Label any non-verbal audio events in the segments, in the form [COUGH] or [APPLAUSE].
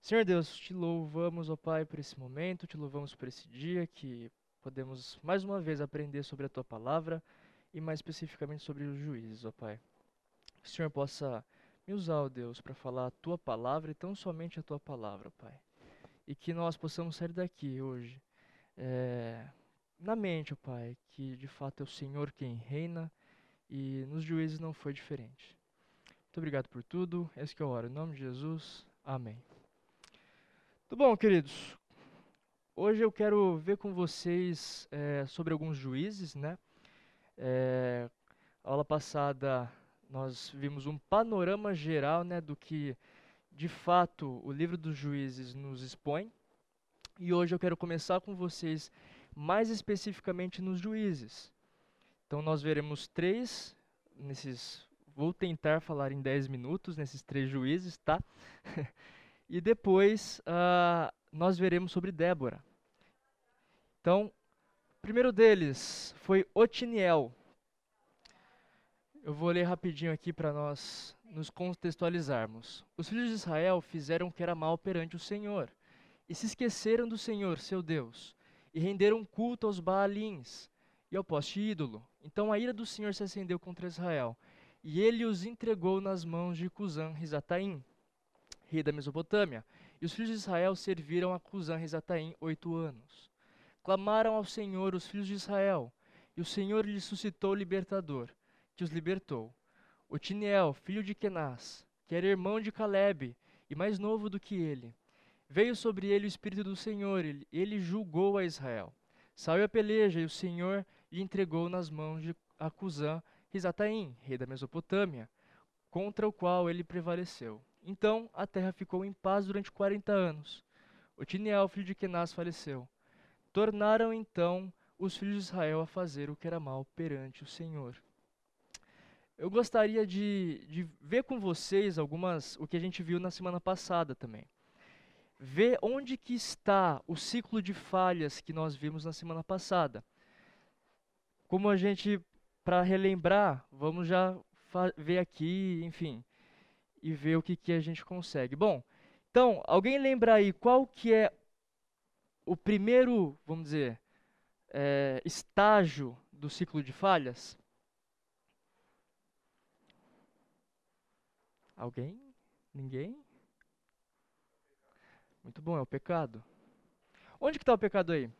Senhor Deus, te louvamos, ó Pai, por esse momento, te louvamos por esse dia que podemos mais uma vez aprender sobre a tua palavra e mais especificamente sobre os juízes, ó Pai. Que o Senhor possa me usar, ó Deus, para falar a tua palavra e tão somente a tua palavra, Pai. E que nós possamos sair daqui hoje é, na mente, ó Pai, que de fato é o Senhor quem reina e nos juízes não foi diferente. Muito obrigado por tudo. Esse que eu oro. Em nome de Jesus. Amém. Tudo bom, queridos? Hoje eu quero ver com vocês é, sobre alguns juízes, né? É, aula passada nós vimos um panorama geral, né, do que de fato o livro dos juízes nos expõe. E hoje eu quero começar com vocês mais especificamente nos juízes. Então nós veremos três nesses vou tentar falar em 10 minutos nesses três juízes, tá? [LAUGHS] E depois uh, nós veremos sobre Débora. Então, o primeiro deles foi Otiniel. Eu vou ler rapidinho aqui para nós nos contextualizarmos. Os filhos de Israel fizeram o que era mal perante o Senhor, e se esqueceram do Senhor, seu Deus, e renderam culto aos Baalins e ao poste ídolo. Então a ira do Senhor se acendeu contra Israel, e ele os entregou nas mãos de Cusã Risataim, rei da Mesopotâmia. E os filhos de Israel serviram a Cusã Risataim oito anos. Clamaram ao Senhor os filhos de Israel, e o Senhor lhes suscitou o libertador, que os libertou. Otiniel, filho de Kenaz, que era irmão de Caleb, e mais novo do que ele. Veio sobre ele o Espírito do Senhor, ele, ele julgou a Israel. Saiu a peleja, e o Senhor lhe entregou nas mãos de Acusã Risataim, rei da Mesopotâmia, contra o qual ele prevaleceu. Então a terra ficou em paz durante quarenta anos. Otiniel, filho de Kenaz, faleceu. Tornaram então os filhos de Israel a fazer o que era mal perante o Senhor. Eu gostaria de, de ver com vocês algumas o que a gente viu na semana passada também. Ver onde que está o ciclo de falhas que nós vimos na semana passada. Como a gente, para relembrar, vamos já ver aqui, enfim, e ver o que, que a gente consegue. Bom, então, alguém lembra aí qual que é o primeiro, vamos dizer, é, estágio do ciclo de falhas? Alguém? Ninguém? Muito bom, é o pecado. Onde que está o pecado aí?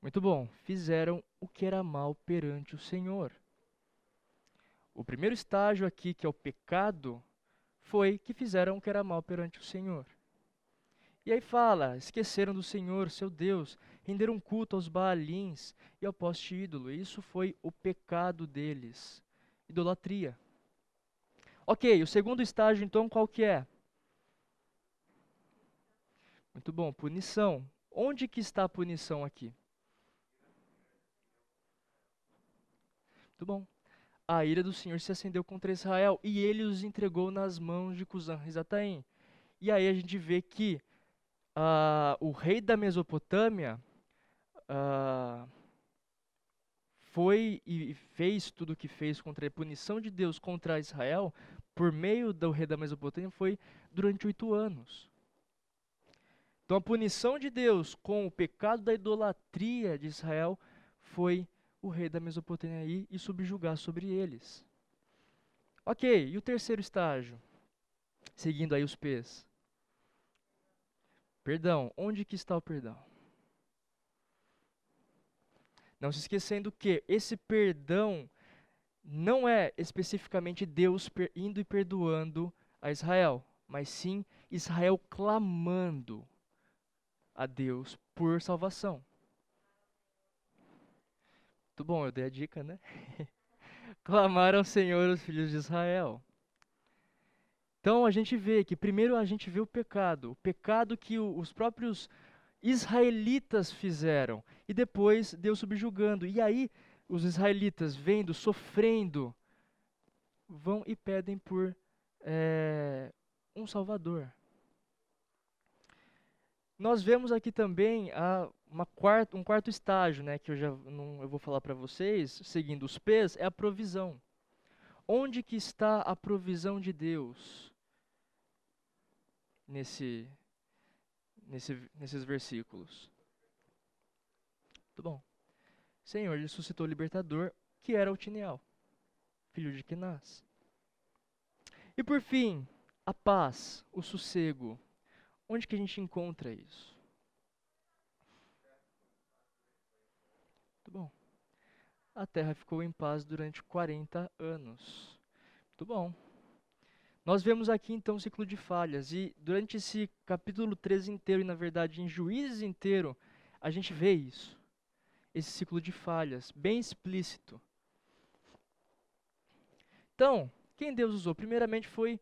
Muito bom. Fizeram o que era mal perante o Senhor. O primeiro estágio aqui, que é o pecado, foi que fizeram o que era mal perante o Senhor. E aí fala: esqueceram do Senhor, seu Deus, renderam culto aos Baalins e ao poste ídolo. Isso foi o pecado deles. Idolatria. Ok, o segundo estágio, então, qual que é? Muito bom, punição. Onde que está a punição aqui? Muito bom. A ira do Senhor se acendeu contra Israel e ele os entregou nas mãos de Cusã Risataim. E aí a gente vê que uh, o rei da Mesopotâmia uh, foi e fez tudo o que fez contra a punição de Deus contra Israel por meio do rei da Mesopotâmia foi durante oito anos. Então a punição de Deus com o pecado da idolatria de Israel foi o rei da Mesopotâmia e subjugar sobre eles. Ok, e o terceiro estágio? Seguindo aí os P's. Perdão, onde que está o perdão? Não se esquecendo que esse perdão não é especificamente Deus indo e perdoando a Israel, mas sim Israel clamando a Deus por salvação. Muito bom, eu dei a dica, né? [LAUGHS] Clamaram ao Senhor os filhos de Israel. Então a gente vê que primeiro a gente vê o pecado, o pecado que os próprios israelitas fizeram, e depois Deus subjugando. E aí os israelitas vendo, sofrendo, vão e pedem por é, um Salvador. Nós vemos aqui também a, uma quarta, um quarto estágio, né, que eu já não, eu vou falar para vocês, seguindo os P's, é a provisão. Onde que está a provisão de Deus nesse, nesse, nesses versículos? Muito bom. Senhor, ele suscitou o libertador, que era o Tiniel, filho de Kenaz. E por fim, a paz, o sossego. Onde que a gente encontra isso? Muito bom. A terra ficou em paz durante 40 anos. Muito bom. Nós vemos aqui então o ciclo de falhas e durante esse capítulo 13 inteiro e na verdade em Juízes inteiro, a gente vê isso. Esse ciclo de falhas, bem explícito. Então, quem Deus usou? Primeiramente foi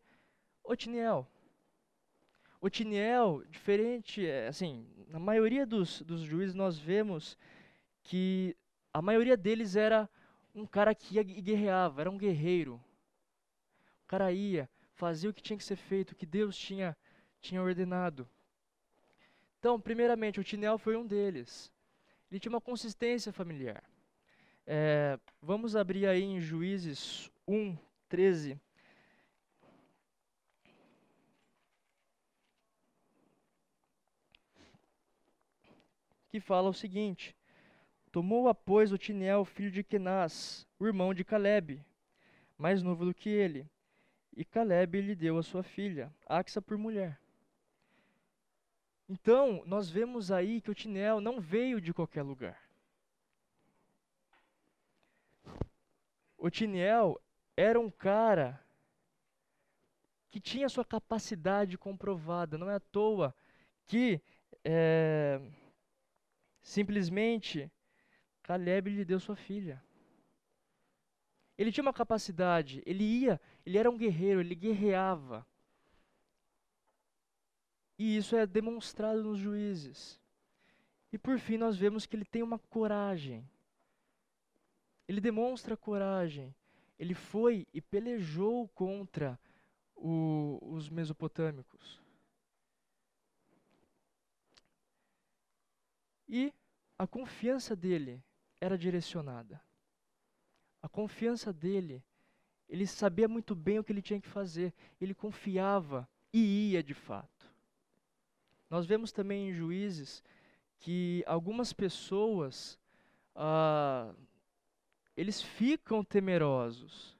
Otiniel. Otiniel, diferente, é, assim, na maioria dos, dos juízes nós vemos que a maioria deles era um cara que ia e guerreava, era um guerreiro. O cara ia, fazia o que tinha que ser feito, o que Deus tinha, tinha ordenado. Então, primeiramente, o Tinel foi um deles. Ele tinha uma consistência familiar. É, vamos abrir aí em Juízes 1, 13. Que fala o seguinte: Tomou-a, pois, o Tinel, filho de Kenaz, o irmão de Caleb, mais novo do que ele. E Caleb lhe deu a sua filha, Axa, por mulher. Então, nós vemos aí que o Tinel não veio de qualquer lugar. O Tinel era um cara que tinha sua capacidade comprovada. Não é à toa que é, simplesmente Caleb lhe deu sua filha. Ele tinha uma capacidade, ele ia, ele era um guerreiro, ele guerreava. E isso é demonstrado nos juízes. E por fim, nós vemos que ele tem uma coragem. Ele demonstra coragem. Ele foi e pelejou contra o, os mesopotâmicos. E a confiança dele era direcionada. A confiança dele, ele sabia muito bem o que ele tinha que fazer, ele confiava e ia de fato. Nós vemos também em Juízes que algumas pessoas, ah, eles ficam temerosos.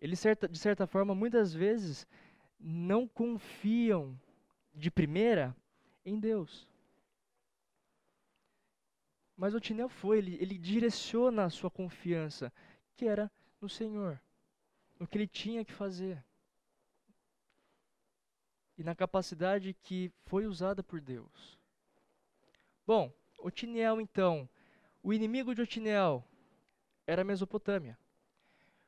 Eles, de certa forma, muitas vezes, não confiam de primeira em Deus. Mas o Tinel foi, ele, ele direciona a sua confiança, que era no Senhor, no que ele tinha que fazer. E na capacidade que foi usada por Deus. Bom, Otiniel então, o inimigo de Otiniel era a Mesopotâmia,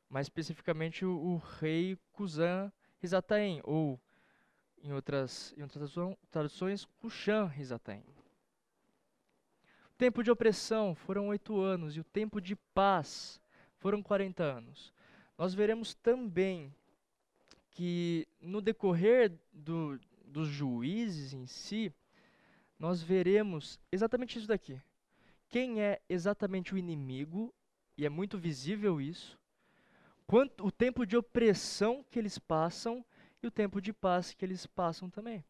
mais especificamente o, o rei Cusã Rizataim, ou em outras, em outras traduções, Cushan Rizataim tempo de opressão foram oito anos e o tempo de paz foram 40 anos. Nós veremos também que no decorrer do, dos juízes em si, nós veremos exatamente isso daqui. Quem é exatamente o inimigo, e é muito visível isso, quanto o tempo de opressão que eles passam e o tempo de paz que eles passam também.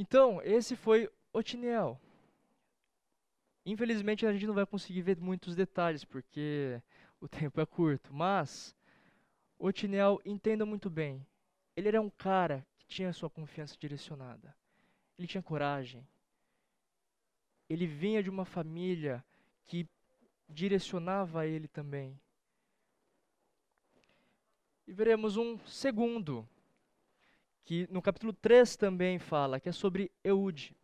Então, esse foi Otiniel. Infelizmente a gente não vai conseguir ver muitos detalhes porque o [LAUGHS] tempo é curto, mas Otiniel entenda muito bem. Ele era um cara que tinha sua confiança direcionada. Ele tinha coragem. Ele vinha de uma família que direcionava ele também. E veremos um segundo que no capítulo 3 também fala, que é sobre Eude.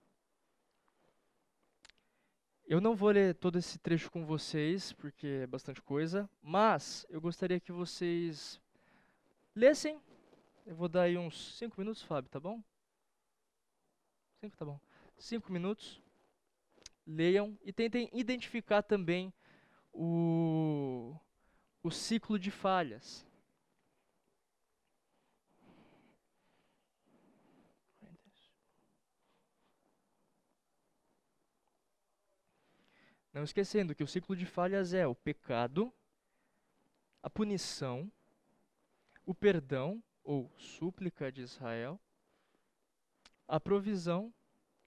Eu não vou ler todo esse trecho com vocês, porque é bastante coisa, mas eu gostaria que vocês lessem Eu vou dar aí uns 5 minutos, Fábio, tá bom? 5 tá bom. 5 minutos. Leiam e tentem identificar também o, o ciclo de falhas. Não esquecendo que o ciclo de falhas é o pecado, a punição, o perdão ou súplica de Israel, a provisão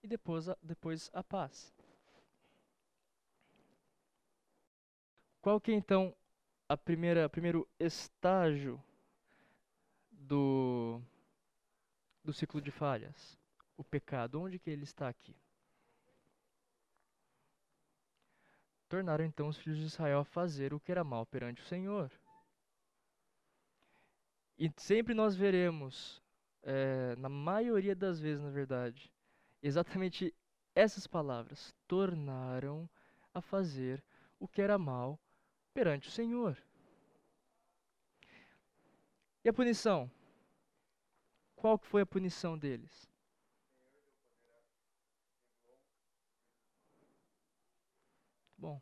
e depois a, depois a paz. Qual que é então a primeira primeiro estágio do do ciclo de falhas? O pecado, onde que ele está aqui? Tornaram então os filhos de Israel a fazer o que era mal perante o Senhor. E sempre nós veremos, é, na maioria das vezes, na verdade, exatamente essas palavras: tornaram a fazer o que era mal perante o Senhor. E a punição? Qual que foi a punição deles? Bom,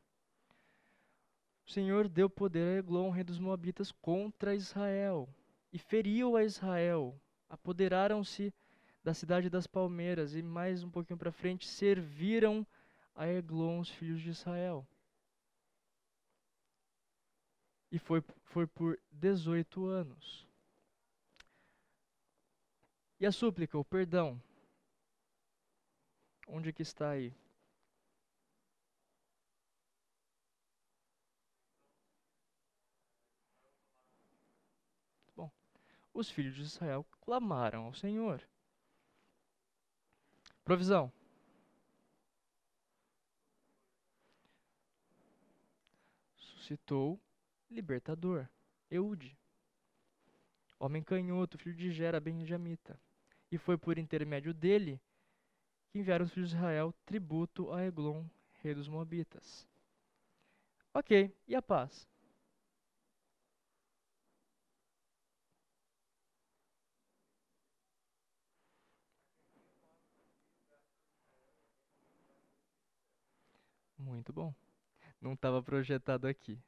o Senhor deu poder a Eglon, rei dos Moabitas, contra Israel e feriu a Israel. Apoderaram-se da cidade das palmeiras e mais um pouquinho para frente serviram a Eglon, os filhos de Israel. E foi, foi por 18 anos. E a súplica, o perdão, onde que está aí? Os filhos de Israel clamaram ao Senhor. Provisão. Suscitou libertador, Eude, homem canhoto, filho de Gera, benjamita. E foi por intermédio dele que enviaram os filhos de Israel tributo a Eglon, rei dos Moabitas. Ok, e a paz? Muito bom. Não estava projetado aqui.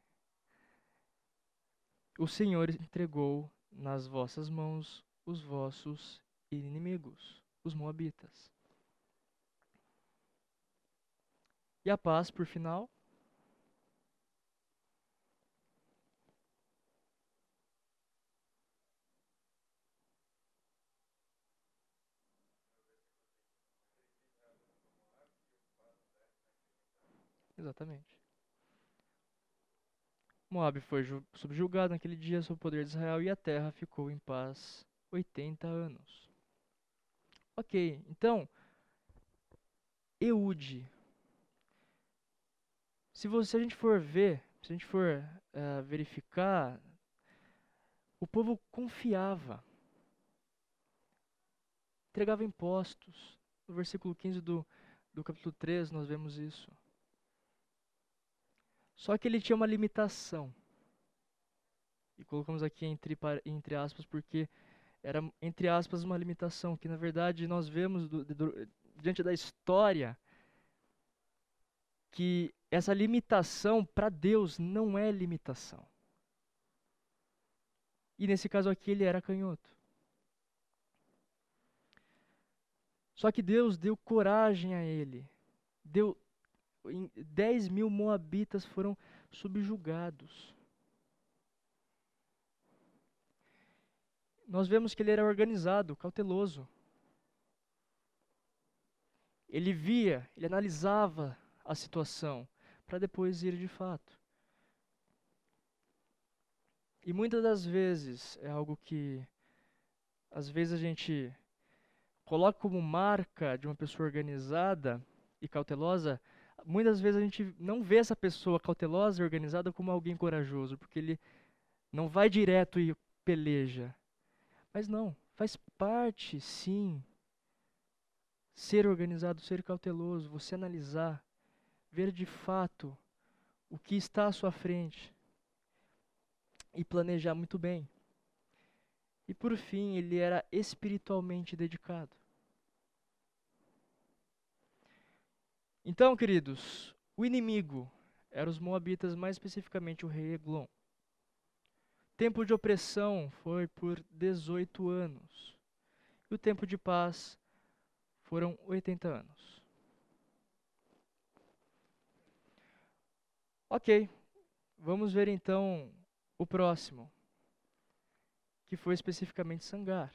O Senhor entregou nas vossas mãos os vossos inimigos, os Moabitas. E a paz, por final? Exatamente. Moab foi subjugado naquele dia sob o poder de Israel e a terra ficou em paz 80 anos. Ok, então, Eude. Se, você, se a gente for ver, se a gente for uh, verificar, o povo confiava, entregava impostos. No versículo 15 do, do capítulo 3 nós vemos isso. Só que ele tinha uma limitação. E colocamos aqui entre, entre aspas porque era, entre aspas, uma limitação, que na verdade nós vemos do, do, diante da história que essa limitação para Deus não é limitação. E nesse caso aqui ele era canhoto. Só que Deus deu coragem a ele, deu 10 mil moabitas foram subjugados. Nós vemos que ele era organizado, cauteloso. Ele via, ele analisava a situação para depois ir de fato. E muitas das vezes é algo que às vezes a gente coloca como marca de uma pessoa organizada e cautelosa muitas vezes a gente não vê essa pessoa cautelosa e organizada como alguém corajoso, porque ele não vai direto e peleja. Mas não, faz parte, sim, ser organizado, ser cauteloso, você analisar, ver de fato o que está à sua frente e planejar muito bem. E por fim, ele era espiritualmente dedicado. Então, queridos, o inimigo era os moabitas, mais especificamente o rei Eglon. Tempo de opressão foi por 18 anos. E o tempo de paz foram 80 anos. Ok, vamos ver então o próximo, que foi especificamente Sangar.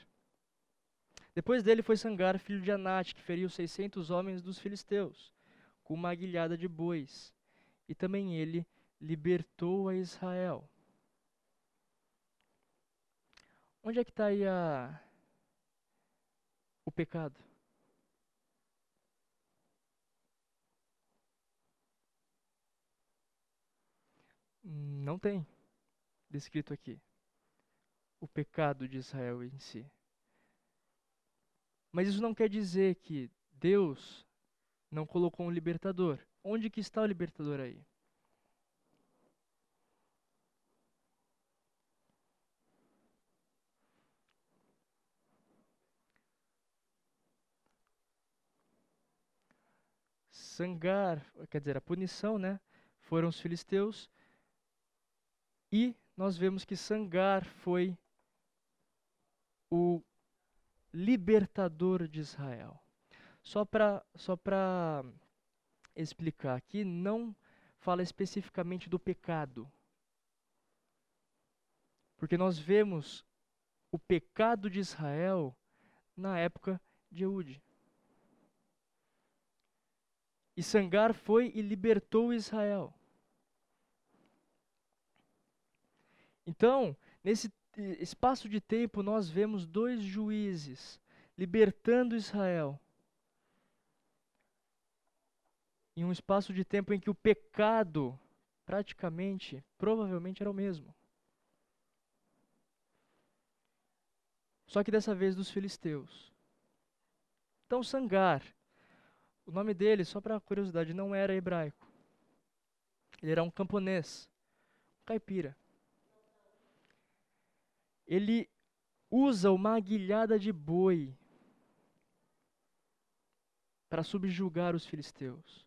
Depois dele foi Sangar, filho de Anate, que feriu 600 homens dos filisteus, com uma aguilhada de bois. E também ele libertou a Israel. Onde é que está aí a... o pecado? Não tem descrito aqui o pecado de Israel em si. Mas isso não quer dizer que Deus não colocou um libertador. Onde que está o libertador aí? Sangar, quer dizer, a punição, né? Foram os filisteus e nós vemos que Sangar foi o libertador de Israel. Só para só explicar aqui, não fala especificamente do pecado. Porque nós vemos o pecado de Israel na época de Eude. E Sangar foi e libertou Israel. Então, nesse espaço de tempo, nós vemos dois juízes libertando Israel. Em um espaço de tempo em que o pecado, praticamente, provavelmente era o mesmo. Só que dessa vez dos filisteus. Então, Sangar, o nome dele, só para curiosidade, não era hebraico. Ele era um camponês, um caipira ele usa uma aguilhada de boi para subjugar os filisteus.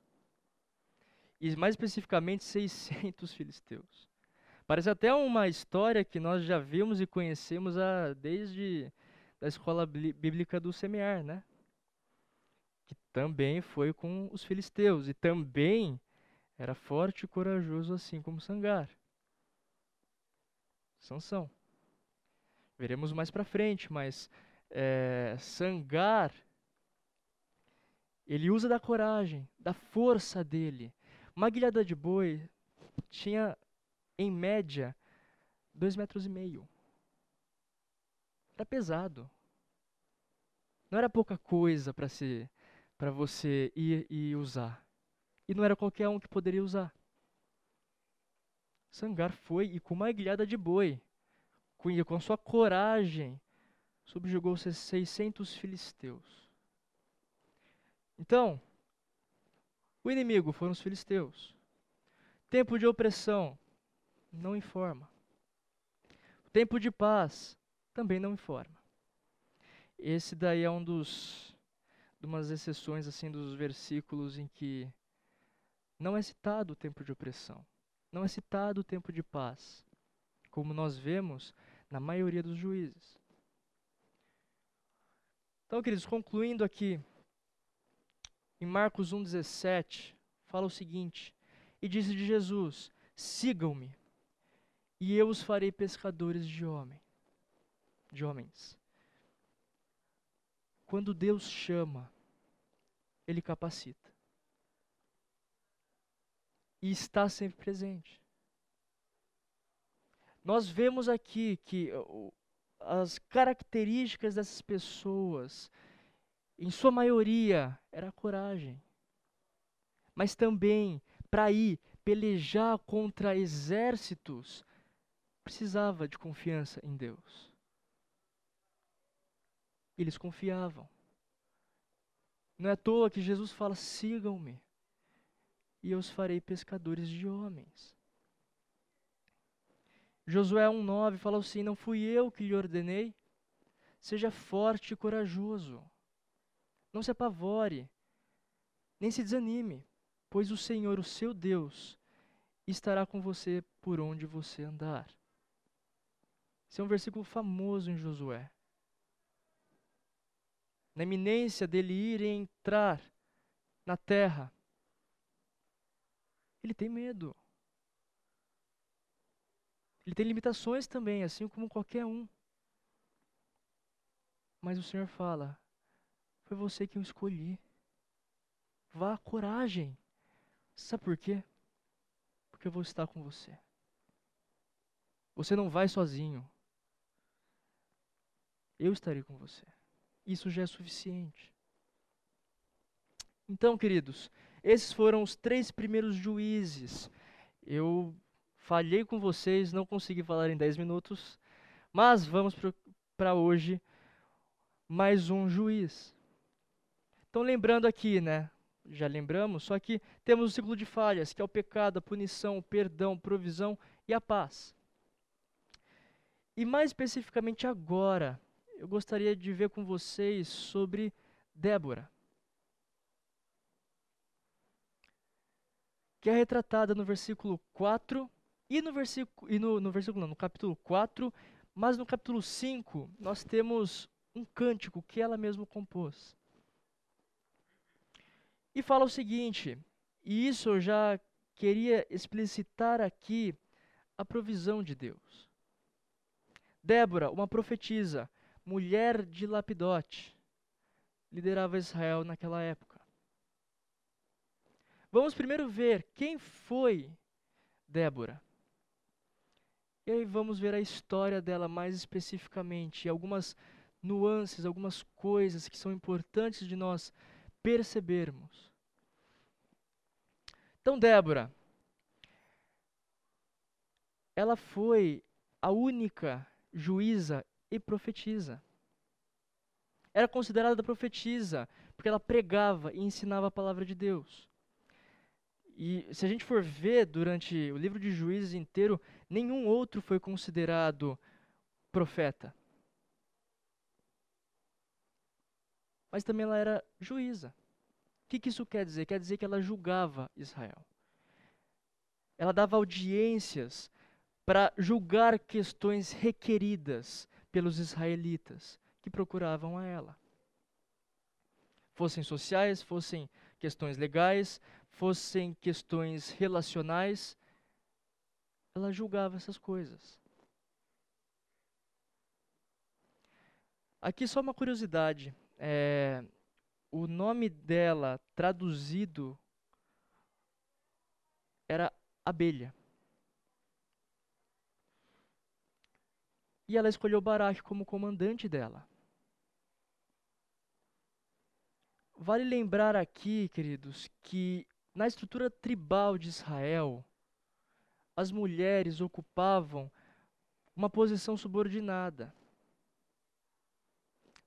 E mais especificamente 600 [LAUGHS] filisteus. Parece até uma história que nós já vimos e conhecemos a, desde a escola bíblica do semear, né? Que também foi com os filisteus e também era forte e corajoso assim como Sangar. Sansão. Veremos mais para frente, mas é, Sangar, ele usa da coragem, da força dele. Uma guilhada de boi tinha, em média, dois metros e meio. Era pesado. Não era pouca coisa para se, para você ir e usar. E não era qualquer um que poderia usar. Sangar foi e com uma guilhada de boi com, com sua coragem, subjugou 600 filisteus. Então, o inimigo foram os filisteus. Tempo de opressão não informa. Tempo de paz também não informa. Esse daí é um dos umas exceções assim dos versículos em que não é citado o tempo de opressão, não é citado o tempo de paz, como nós vemos na maioria dos juízes. Então, queridos, concluindo aqui, em Marcos 1,17, fala o seguinte: E disse de Jesus: Sigam-me, e eu os farei pescadores de homem, de homens. Quando Deus chama, Ele capacita. E está sempre presente. Nós vemos aqui que as características dessas pessoas, em sua maioria, era coragem. Mas também, para ir pelejar contra exércitos, precisava de confiança em Deus. Eles confiavam. Não é à toa que Jesus fala: sigam-me, e eu os farei pescadores de homens. Josué 1,9 fala assim: Não fui eu que lhe ordenei, Seja forte e corajoso. Não se apavore, nem se desanime, pois o Senhor, o seu Deus, estará com você por onde você andar. Esse é um versículo famoso em Josué. Na iminência dele ir e entrar na terra, ele tem medo. Ele tem limitações também, assim como qualquer um. Mas o Senhor fala: Foi você que eu escolhi. Vá, coragem. Sabe por quê? Porque eu vou estar com você. Você não vai sozinho. Eu estarei com você. Isso já é suficiente. Então, queridos, esses foram os três primeiros juízes. Eu falhei com vocês, não consegui falar em 10 minutos, mas vamos para hoje mais um juiz. Então, lembrando aqui, né? Já lembramos, só que temos o ciclo de falhas, que é o pecado, a punição, o perdão, provisão e a paz. E mais especificamente agora, eu gostaria de ver com vocês sobre Débora. que é retratada no versículo 4 e no versículo, e no, no versículo não, no capítulo 4, mas no capítulo 5 nós temos um cântico que ela mesma compôs. E fala o seguinte, e isso eu já queria explicitar aqui a provisão de Deus. Débora, uma profetisa, mulher de Lapidote, liderava Israel naquela época. Vamos primeiro ver quem foi Débora. E aí vamos ver a história dela mais especificamente, algumas nuances, algumas coisas que são importantes de nós percebermos. Então, Débora, ela foi a única juíza e profetisa. Era considerada profetisa porque ela pregava e ensinava a palavra de Deus. E se a gente for ver durante o livro de Juízes inteiro, nenhum outro foi considerado profeta. Mas também ela era juíza. O que, que isso quer dizer? Quer dizer que ela julgava Israel. Ela dava audiências para julgar questões requeridas pelos israelitas que procuravam a ela. Fossem sociais, fossem questões legais, fossem questões relacionais, ela julgava essas coisas. Aqui só uma curiosidade. É, o nome dela traduzido era abelha. E ela escolheu Baraque como comandante dela. Vale lembrar aqui, queridos, que na estrutura tribal de Israel, as mulheres ocupavam uma posição subordinada.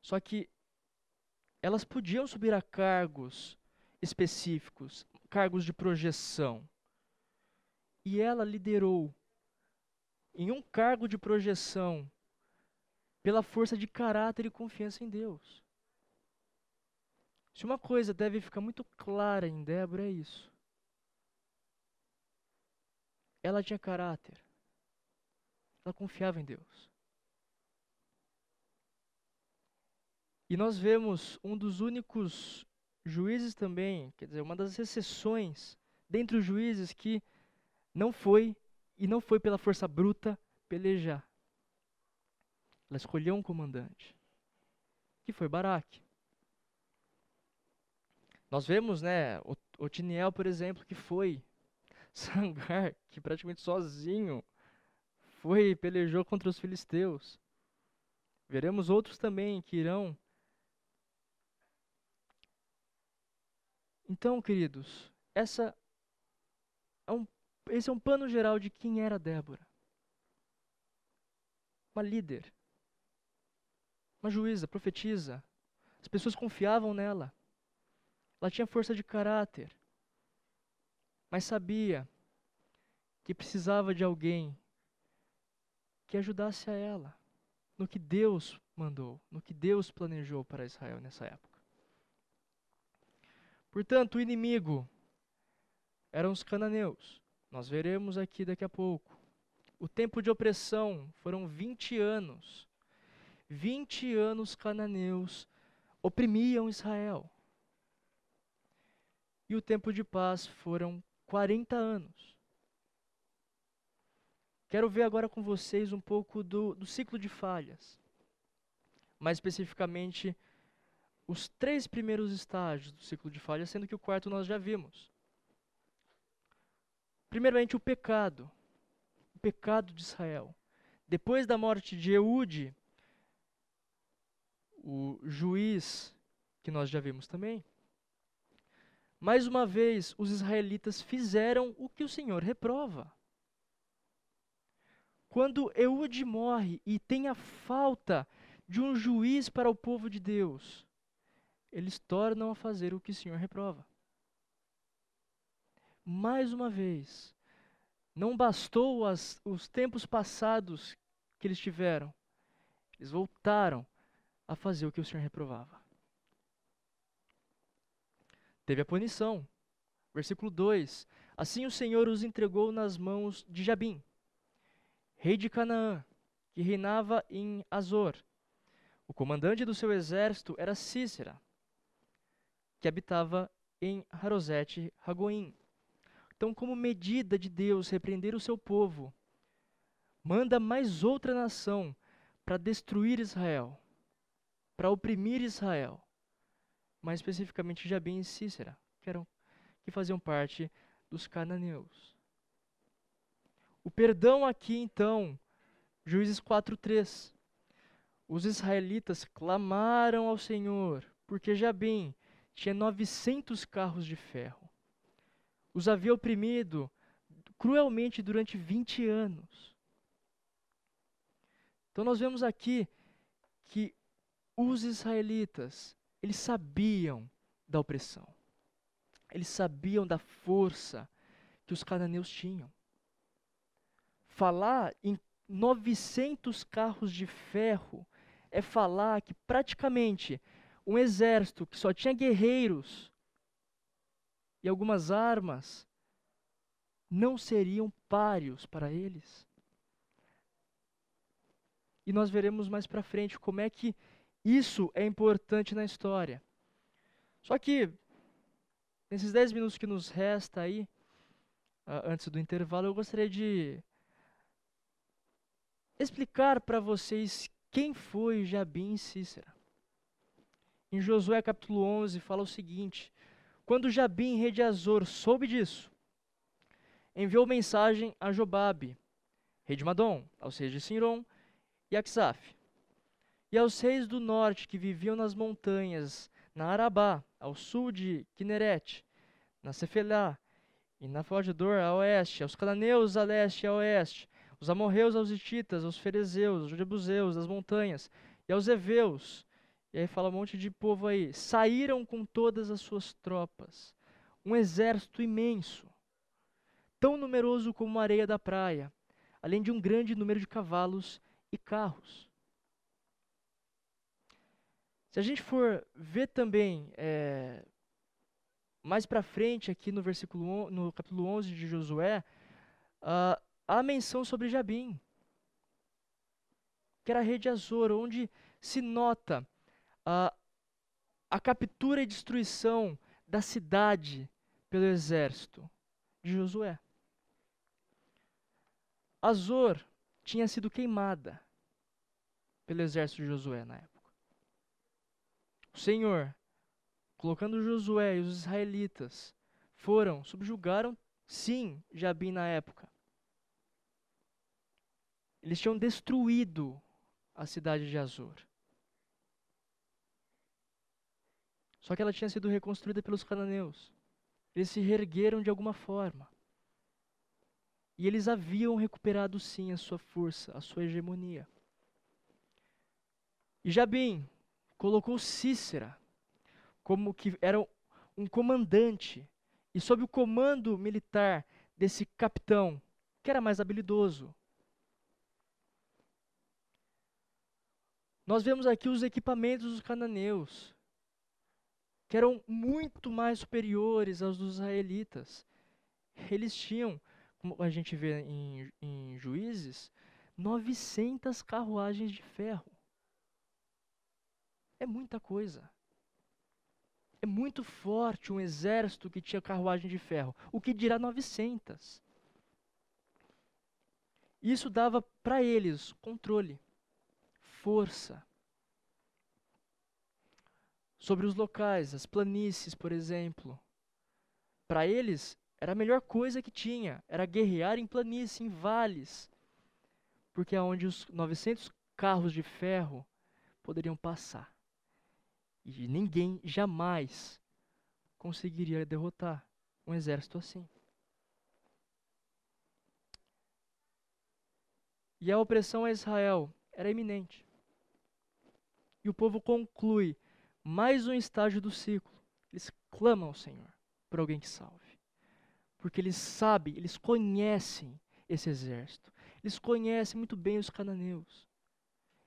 Só que elas podiam subir a cargos específicos, cargos de projeção. E ela liderou em um cargo de projeção pela força de caráter e confiança em Deus. Se uma coisa deve ficar muito clara em Débora é isso. Ela tinha caráter. Ela confiava em Deus. E nós vemos um dos únicos juízes também, quer dizer, uma das exceções dentre os juízes que não foi e não foi pela força bruta pelejar. Ela escolheu um comandante, que foi Baraque. Nós vemos, né, o Otiniel, por exemplo, que foi [LAUGHS] Sangar, que praticamente sozinho foi e pelejou contra os filisteus. Veremos outros também que irão. Então, queridos, essa é um, esse é um pano geral de quem era Débora. Uma líder, uma juíza, profetisa. As pessoas confiavam nela. Ela tinha força de caráter, mas sabia que precisava de alguém que ajudasse a ela no que Deus mandou, no que Deus planejou para Israel nessa época. Portanto, o inimigo eram os cananeus. Nós veremos aqui daqui a pouco. O tempo de opressão foram 20 anos. 20 anos cananeus oprimiam Israel. E o tempo de paz foram 40 anos. Quero ver agora com vocês um pouco do, do ciclo de falhas. Mais especificamente, os três primeiros estágios do ciclo de falhas, sendo que o quarto nós já vimos. Primeiramente, o pecado. O pecado de Israel. Depois da morte de Eude, o juiz que nós já vimos também. Mais uma vez, os israelitas fizeram o que o Senhor reprova. Quando Eude morre e tem a falta de um juiz para o povo de Deus, eles tornam a fazer o que o Senhor reprova. Mais uma vez, não bastou as, os tempos passados que eles tiveram, eles voltaram a fazer o que o Senhor reprovava. Teve a punição. Versículo 2: Assim o Senhor os entregou nas mãos de Jabim, rei de Canaã, que reinava em Azor. O comandante do seu exército era Cícera, que habitava em Harosete Ragoim. Então, como medida de Deus repreender o seu povo, manda mais outra nação para destruir Israel, para oprimir Israel, mais especificamente Jabim e Cícera, que, eram, que faziam parte dos cananeus. O perdão aqui, então, Juízes 4:3. Os israelitas clamaram ao Senhor, porque Jabim tinha 900 carros de ferro. Os havia oprimido cruelmente durante 20 anos. Então nós vemos aqui que os israelitas, eles sabiam da opressão. Eles sabiam da força que os cananeus tinham falar em 900 carros de ferro é falar que praticamente um exército que só tinha guerreiros e algumas armas não seriam páreos para eles. E nós veremos mais para frente como é que isso é importante na história. Só que, nesses 10 minutos que nos resta aí, antes do intervalo, eu gostaria de explicar para vocês quem foi Jabim Cícera. Em Josué capítulo 11 fala o seguinte: Quando Jabim, rei de Azor, soube disso, enviou mensagem a Jobabe, rei de Madom, aos reis de Sinron e Aksaf, e aos reis do norte que viviam nas montanhas, na Arabá, ao sul de Kineret, na Cefelá e na Fodidor a oeste, aos cananeus a leste e a oeste, os amorreus aos hititas, aos ferezeus, aos jebuseus das montanhas e aos heveus. E aí fala um monte de povo aí. Saíram com todas as suas tropas. Um exército imenso, tão numeroso como a areia da praia, além de um grande número de cavalos e carros. Se a gente for ver também é, mais para frente aqui no versículo no capítulo 11 de Josué, uh, há menção sobre Jabim, que era rei de Azor, onde se nota a, captura e destruição da cidade pelo exército de Josué. Azor tinha sido queimada pelo exército de Josué na época. O Senhor, colocando Josué e os israelitas, foram, subjugaram, sim, Jabim na época. Eles tinham destruído a cidade de Azor. Só que ela tinha sido reconstruída pelos cananeus. Eles se reergueram de alguma forma. E eles haviam recuperado sim a sua força, a sua hegemonia. E Jabim colocou Cícera como que era um comandante e sob o comando militar desse capitão, que era mais habilidoso, Nós vemos aqui os equipamentos dos cananeus, que eram muito mais superiores aos dos israelitas. Eles tinham, como a gente vê em, em Juízes, 900 carruagens de ferro. É muita coisa. É muito forte um exército que tinha carruagem de ferro. O que dirá 900? Isso dava para eles controle, força. Sobre os locais, as planícies, por exemplo. Para eles, era a melhor coisa que tinha, era guerrear em planície, em vales. Porque é onde os 900 carros de ferro poderiam passar. E ninguém jamais conseguiria derrotar um exército assim. E a opressão a Israel era iminente. E o povo conclui mais um estágio do ciclo. Eles clamam ao Senhor por alguém que salve. Porque eles sabem, eles conhecem esse exército. Eles conhecem muito bem os cananeus.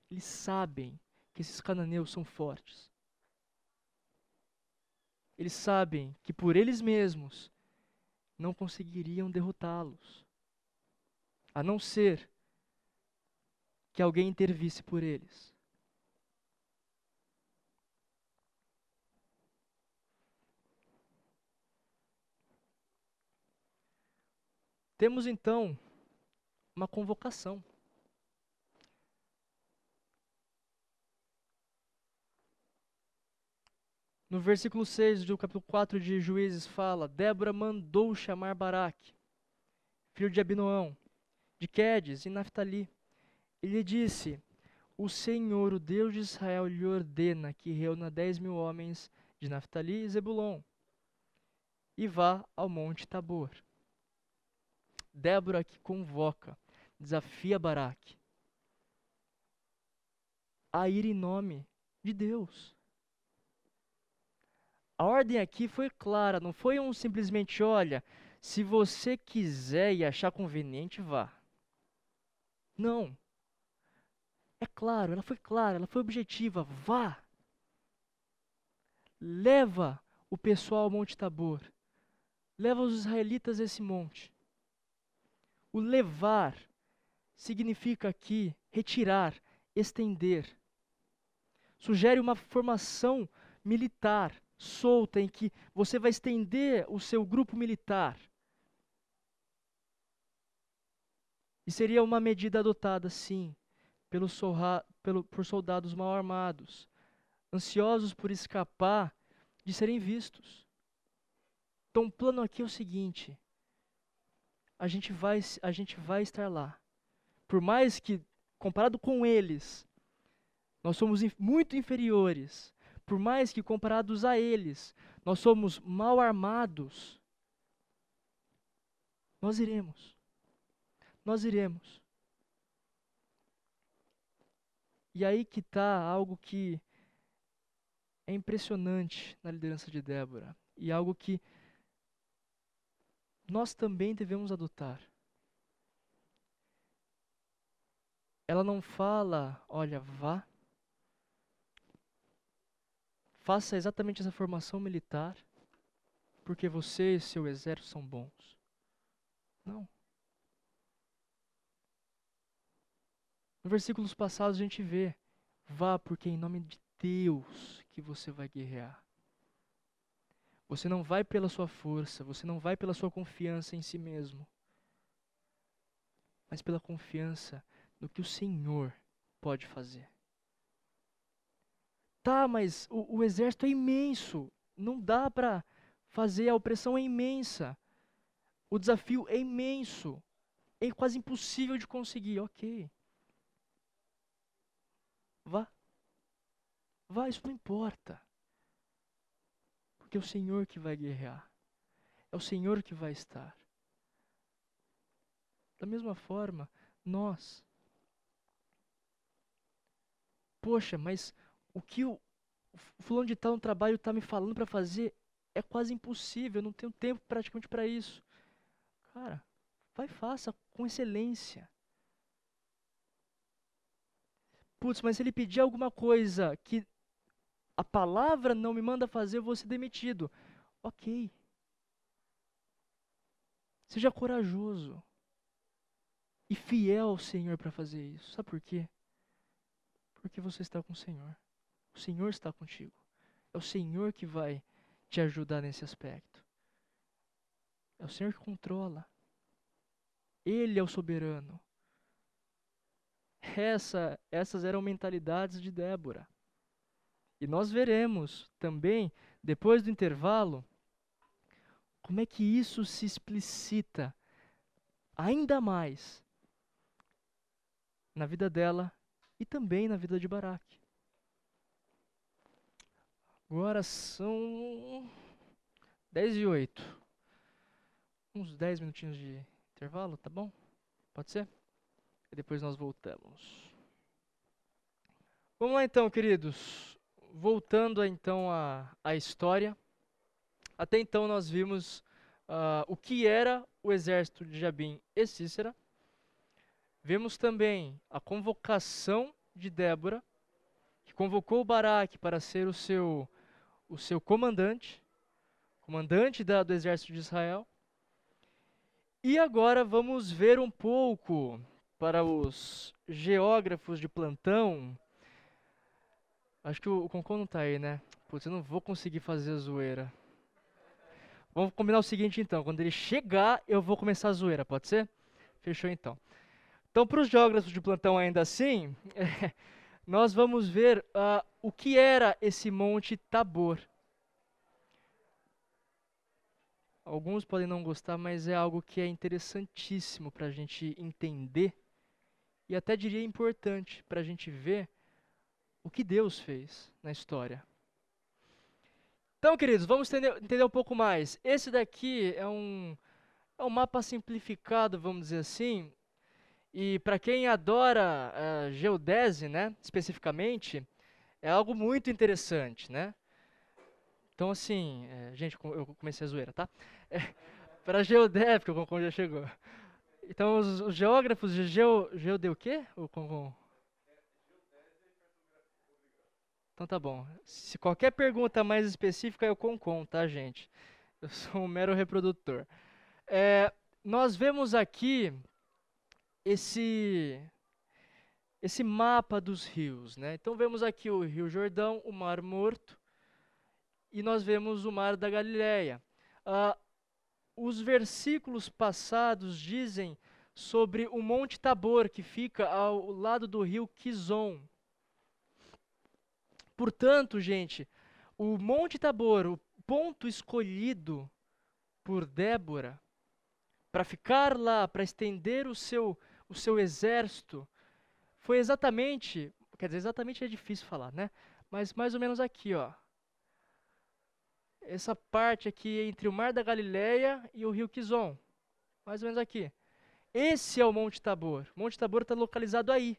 Eles sabem que esses cananeus são fortes. Eles sabem que por eles mesmos não conseguiriam derrotá-los, a não ser que alguém intervisse por eles. Temos então uma convocação. No versículo 6 do capítulo 4 de Juízes fala: Débora mandou chamar Baraque, filho de Abinoão, de Quedes e Naphtali. Ele disse: O Senhor, o Deus de Israel, lhe ordena que reúna dez mil homens de Naphtali e Zebulon e vá ao monte Tabor. Débora que convoca, desafia Baraque a ir em nome de Deus. A ordem aqui foi clara, não foi um simplesmente, olha, se você quiser e achar conveniente, vá. Não. É claro, ela foi clara, ela foi objetiva, vá. Leva o pessoal ao Monte Tabor. Leva os israelitas a esse monte. O levar significa aqui retirar, estender. Sugere uma formação militar solta em que você vai estender o seu grupo militar. E seria uma medida adotada, sim, pelo pelo, por soldados mal armados, ansiosos por escapar de serem vistos. Então, o plano aqui é o seguinte: a gente vai, a gente vai estar lá. Por mais que, comparado com eles, nós somos muito inferiores, por mais que comparados a eles, nós somos mal armados, nós iremos. Nós iremos. E aí que está algo que é impressionante na liderança de Débora e algo que nós também devemos adotar. Ela não fala, olha, vá Faça exatamente essa formação militar, porque você e seu exército são bons. Não. No versículos passados a gente vê: vá, porque é em nome de Deus que você vai guerrear. Você não vai pela sua força, você não vai pela sua confiança em si mesmo, mas pela confiança no que o Senhor pode fazer. Tá, mas o, o exército é imenso. Não dá para fazer, a opressão é imensa. O desafio é imenso. É quase impossível de conseguir. Ok. Vá. Vá, isso não importa. Porque é o Senhor que vai guerrear. É o Senhor que vai estar. Da mesma forma, nós. Poxa, mas o que o, o fulano de tal no trabalho está me falando para fazer é quase impossível, eu não tenho tempo praticamente para isso. Cara, vai faça com excelência. putz, mas se ele pedir alguma coisa que a palavra não me manda fazer, eu vou ser demitido. Ok. Seja corajoso e fiel ao Senhor para fazer isso. Sabe por quê? Porque você está com o Senhor. O Senhor está contigo. É o Senhor que vai te ajudar nesse aspecto. É o Senhor que controla. Ele é o soberano. Essa, essas eram mentalidades de Débora. E nós veremos também, depois do intervalo, como é que isso se explicita ainda mais na vida dela e também na vida de Baraque. Agora são 10 e 8. Uns 10 minutinhos de intervalo, tá bom? Pode ser? E depois nós voltamos. Vamos lá então, queridos. Voltando então à, à história. Até então nós vimos uh, o que era o exército de Jabim e Cícera. Vemos também a convocação de Débora, que convocou Baraque para ser o seu, o seu comandante, comandante da, do exército de Israel. E agora vamos ver um pouco para os geógrafos de plantão. Acho que o, o Concon não está aí, né? Putz, eu não vou conseguir fazer a zoeira. Vamos combinar o seguinte então, quando ele chegar, eu vou começar a zoeira, pode ser? Fechou então. Então, para os geógrafos de plantão ainda assim, [LAUGHS] nós vamos ver uh, o que era esse Monte Tabor. Alguns podem não gostar, mas é algo que é interessantíssimo para a gente entender e até diria importante para a gente ver o que Deus fez na história. Então, queridos, vamos entender, entender um pouco mais. Esse daqui é um, é um mapa simplificado, vamos dizer assim, e para quem adora uh, geodese, né, especificamente, é algo muito interessante, né? Então, assim, é, gente, eu comecei a zoeira, tá? É, para porque o Concon já chegou. Então, os, os geógrafos de geo, geode o quê? O Concon? Então tá bom. Se qualquer pergunta mais específica, eu concon, tá, gente? Eu [LAUGHS] sou um mero reprodutor. É, nós vemos aqui esse esse mapa dos rios, né? Então vemos aqui o Rio Jordão, o Mar Morto, e nós vemos o Mar da Galileia. Ah, os versículos passados dizem sobre o Monte Tabor, que fica ao lado do rio Kizom. Portanto, gente, o Monte Tabor, o ponto escolhido por Débora para ficar lá, para estender o seu o seu exército, foi exatamente, quer dizer, exatamente é difícil falar, né? Mas mais ou menos aqui, ó. Essa parte aqui entre o Mar da Galileia e o Rio Kizom. Mais ou menos aqui. Esse é o Monte Tabor. O Monte Tabor está localizado aí.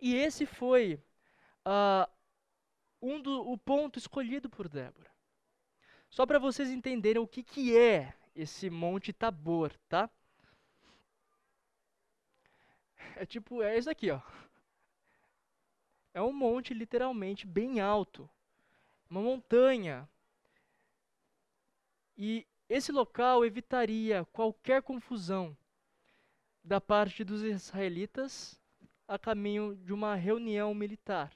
E esse foi uh, um do, o ponto escolhido por Débora. Só para vocês entenderem o que, que é esse Monte Tabor, tá? É tipo, é isso aqui, ó. É um monte literalmente bem alto. Uma montanha. E esse local evitaria qualquer confusão da parte dos israelitas a caminho de uma reunião militar.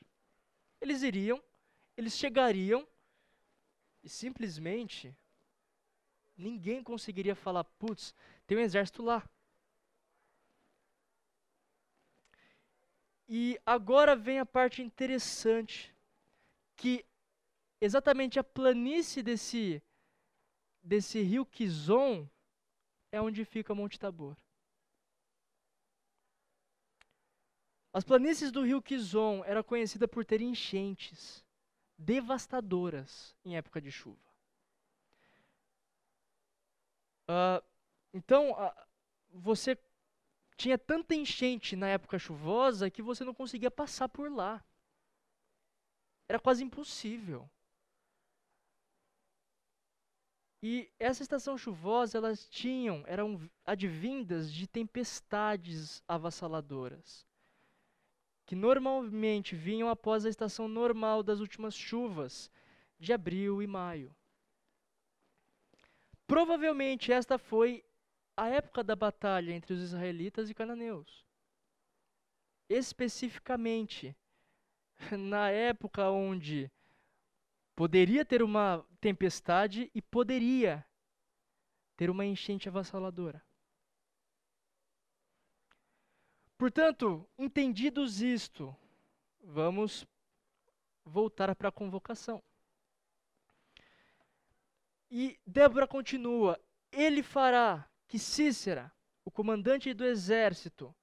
Eles iriam, eles chegariam e simplesmente ninguém conseguiria falar: putz, tem um exército lá. E agora vem a parte interessante, que exatamente a planície desse, desse rio Kizom é onde fica Monte Tabor. As planícies do rio Kizom era conhecida por ter enchentes devastadoras em época de chuva. Uh, então, uh, você tinha tanta enchente na época chuvosa que você não conseguia passar por lá. Era quase impossível. E essa estação chuvosa, elas tinham, eram advindas de tempestades avassaladoras, que normalmente vinham após a estação normal das últimas chuvas, de abril e maio. Provavelmente esta foi a época da batalha entre os israelitas e cananeus. Especificamente, [LAUGHS] na época onde poderia ter uma tempestade e poderia ter uma enchente avassaladora. Portanto, entendidos isto, vamos voltar para a convocação. E Débora continua: Ele fará que Cícera, o comandante do exército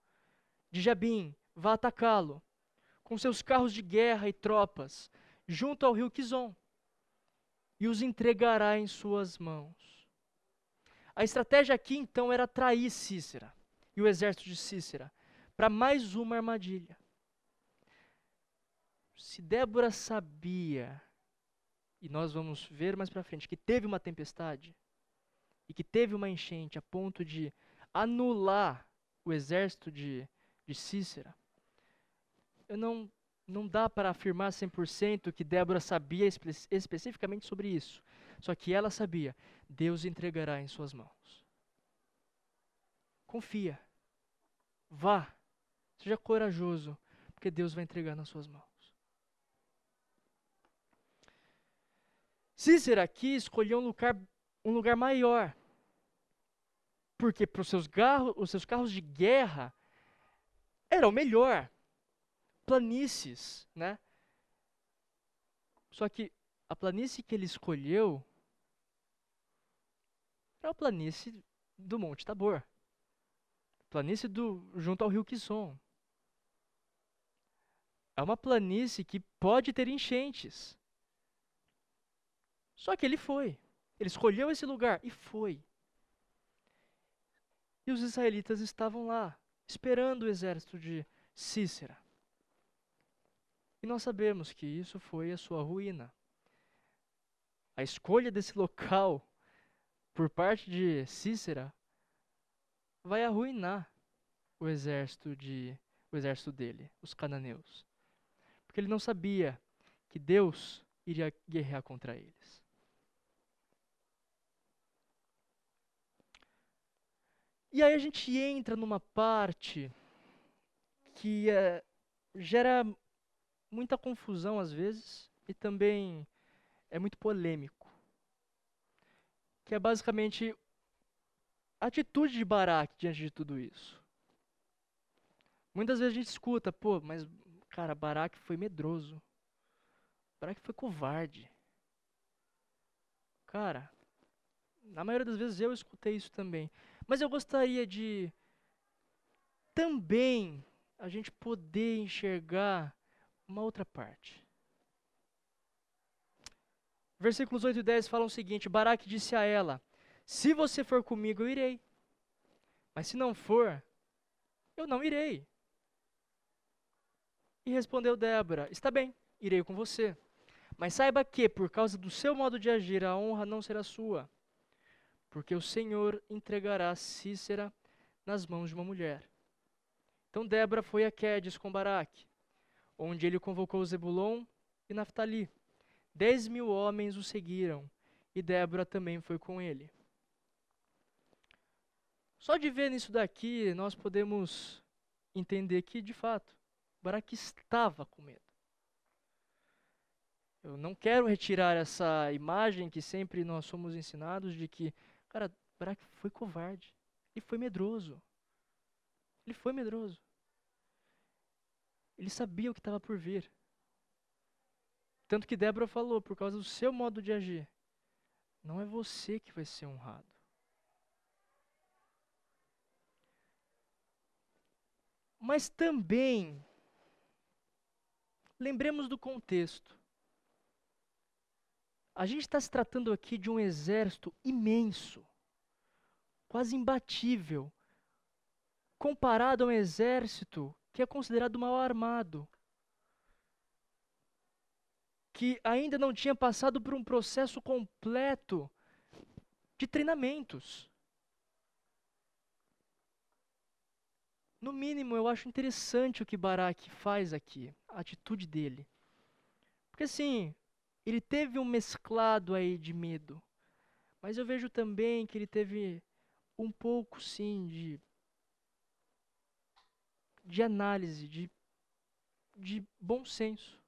de Jabim, vá atacá-lo com seus carros de guerra e tropas junto ao rio Quizon e os entregará em suas mãos. A estratégia aqui então era trair Cícera e o exército de Cícera para mais uma armadilha. Se Débora sabia, e nós vamos ver mais para frente, que teve uma tempestade e que teve uma enchente a ponto de anular o exército de, de Cícera, eu não não dá para afirmar 100% que Débora sabia espe especificamente sobre isso. Só que ela sabia: Deus entregará em suas mãos. Confia. Vá. Seja corajoso, porque Deus vai entregar nas suas mãos. Cícera aqui escolheu um lugar, um lugar maior. Porque para os seus, os seus carros de guerra era o melhor planícies, né? Só que a planície que ele escolheu era a planície do Monte Tabor. Planície do, junto ao rio Quisson. É uma planície que pode ter enchentes. Só que ele foi. Ele escolheu esse lugar e foi. E os israelitas estavam lá, esperando o exército de Cícera. E nós sabemos que isso foi a sua ruína. A escolha desse local por parte de Cícera vai arruinar o exército de o exército dele, os cananeus. Porque ele não sabia que Deus iria guerrear contra eles. E aí a gente entra numa parte que é, gera muita confusão às vezes e também é muito polêmico. Que é basicamente a atitude de Barack diante de tudo isso. Muitas vezes a gente escuta, pô, mas cara, Barack foi medroso. Barack foi covarde. Cara, na maioria das vezes eu escutei isso também. Mas eu gostaria de também a gente poder enxergar uma outra parte. Versículos 8 e 10 falam o seguinte: Baraque disse a ela: Se você for comigo, eu irei. Mas se não for, eu não irei. E respondeu Débora: Está bem, irei com você. Mas saiba que, por causa do seu modo de agir, a honra não será sua, porque o Senhor entregará Cícera nas mãos de uma mulher. Então Débora foi a Quedes com Baraque onde ele convocou Zebulon e Naftali. Dez mil homens o seguiram, e Débora também foi com ele. Só de ver nisso daqui, nós podemos entender que, de fato, Baraque estava com medo. Eu não quero retirar essa imagem que sempre nós somos ensinados de que, cara, Baraque foi covarde. Ele foi medroso. Ele foi medroso. Ele sabia o que estava por vir. Tanto que Débora falou, por causa do seu modo de agir, não é você que vai ser honrado. Mas também, lembremos do contexto. A gente está se tratando aqui de um exército imenso, quase imbatível, comparado a um exército que é considerado mal armado, que ainda não tinha passado por um processo completo de treinamentos. No mínimo, eu acho interessante o que Baraque faz aqui, a atitude dele. Porque assim, ele teve um mesclado aí de medo, mas eu vejo também que ele teve um pouco, sim, de de análise, de, de bom senso.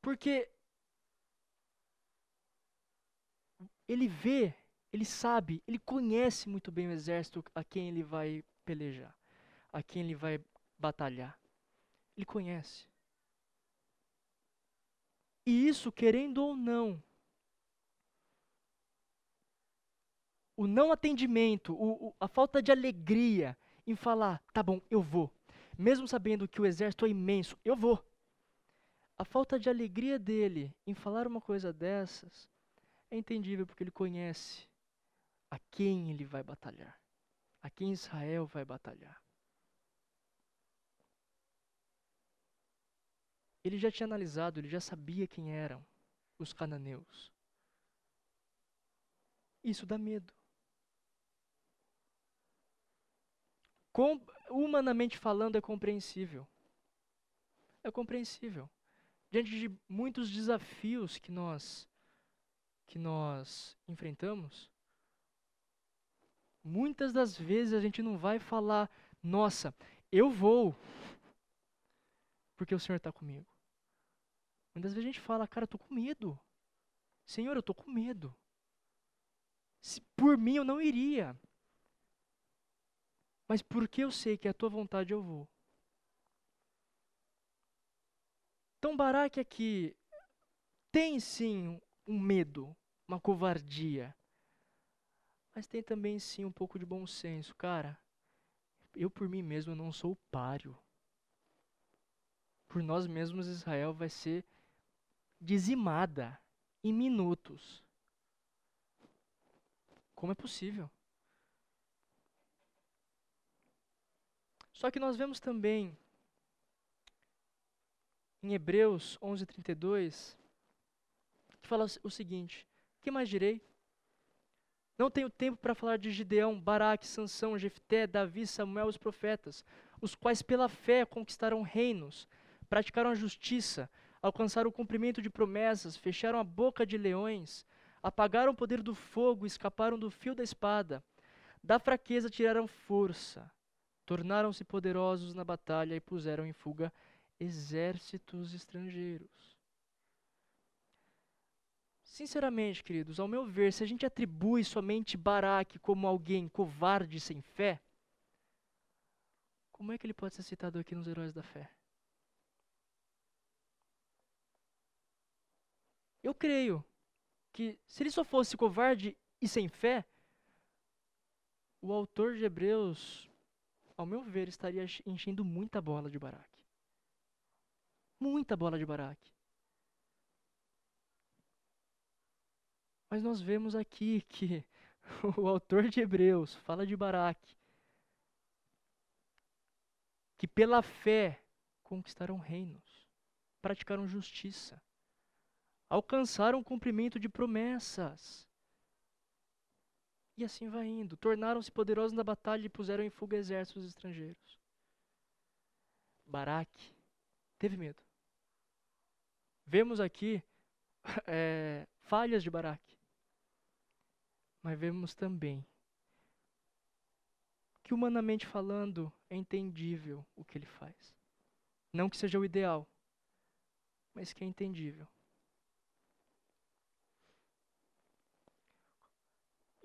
Porque ele vê, ele sabe, ele conhece muito bem o exército a quem ele vai pelejar, a quem ele vai batalhar. Ele conhece. E isso, querendo ou não, o não atendimento, o, o, a falta de alegria em falar, tá bom, eu vou. Mesmo sabendo que o exército é imenso, eu vou. A falta de alegria dele em falar uma coisa dessas é entendível porque ele conhece a quem ele vai batalhar, a quem Israel vai batalhar. Ele já tinha analisado, ele já sabia quem eram os cananeus. Isso dá medo. Com, humanamente falando, é compreensível. É compreensível. Diante de muitos desafios que nós que nós enfrentamos, muitas das vezes a gente não vai falar, nossa, eu vou, porque o Senhor está comigo. Muitas vezes a gente fala, cara, eu estou com medo. Senhor, eu estou com medo. Se por mim eu não iria. Mas porque eu sei que é a tua vontade eu vou. Então Baraque aqui tem sim um medo, uma covardia. Mas tem também sim um pouco de bom senso. Cara, eu por mim mesmo não sou páreo. Por nós mesmos Israel vai ser dizimada em minutos. Como é possível? Só que nós vemos também em Hebreus 11:32 que fala o seguinte: Que mais direi? Não tenho tempo para falar de Gideão, Baraque, Sansão, Jefté, Davi, Samuel e os profetas, os quais pela fé conquistaram reinos, praticaram a justiça, alcançaram o cumprimento de promessas, fecharam a boca de leões, apagaram o poder do fogo, escaparam do fio da espada, da fraqueza tiraram força, tornaram-se poderosos na batalha e puseram em fuga exércitos estrangeiros. Sinceramente, queridos, ao meu ver, se a gente atribui somente Baraque como alguém covarde sem fé, como é que ele pode ser citado aqui nos Heróis da Fé? Eu creio que se ele só fosse covarde e sem fé, o autor de Hebreus, ao meu ver, estaria enchendo muita bola de Baraque. Muita bola de Baraque. Mas nós vemos aqui que [LAUGHS] o autor de Hebreus fala de Baraque, que pela fé conquistaram reinos, praticaram justiça, alcançaram o cumprimento de promessas. E assim vai indo. Tornaram-se poderosos na batalha e puseram em fuga exércitos estrangeiros. Baraque teve medo. Vemos aqui é, [LAUGHS] falhas de Baraque mas vemos também que, humanamente falando, é entendível o que ele faz. Não que seja o ideal, mas que é entendível.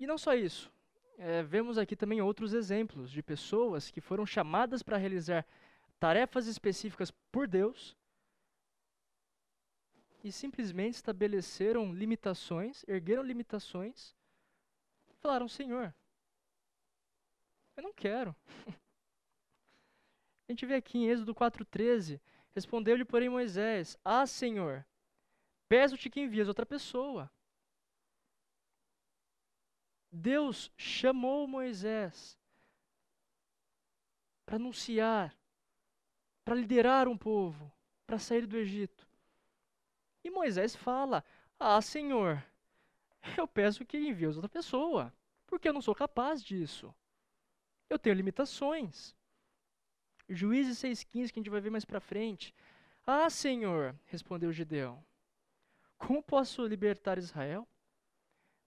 E não só isso. É, vemos aqui também outros exemplos de pessoas que foram chamadas para realizar tarefas específicas por Deus e simplesmente estabeleceram limitações, ergueram limitações Falaram, Senhor, eu não quero. [LAUGHS] A gente vê aqui em Êxodo 4,13: Respondeu-lhe, porém, Moisés: Ah, Senhor, peço-te que envias outra pessoa. Deus chamou Moisés para anunciar, para liderar um povo, para sair do Egito. E Moisés fala: Ah, Senhor, eu peço que envie outra pessoa, Porque eu não sou capaz disso. Eu tenho limitações. Juízes 6,15, que a gente vai ver mais para frente. Ah, Senhor, respondeu Gideão. Como posso libertar Israel?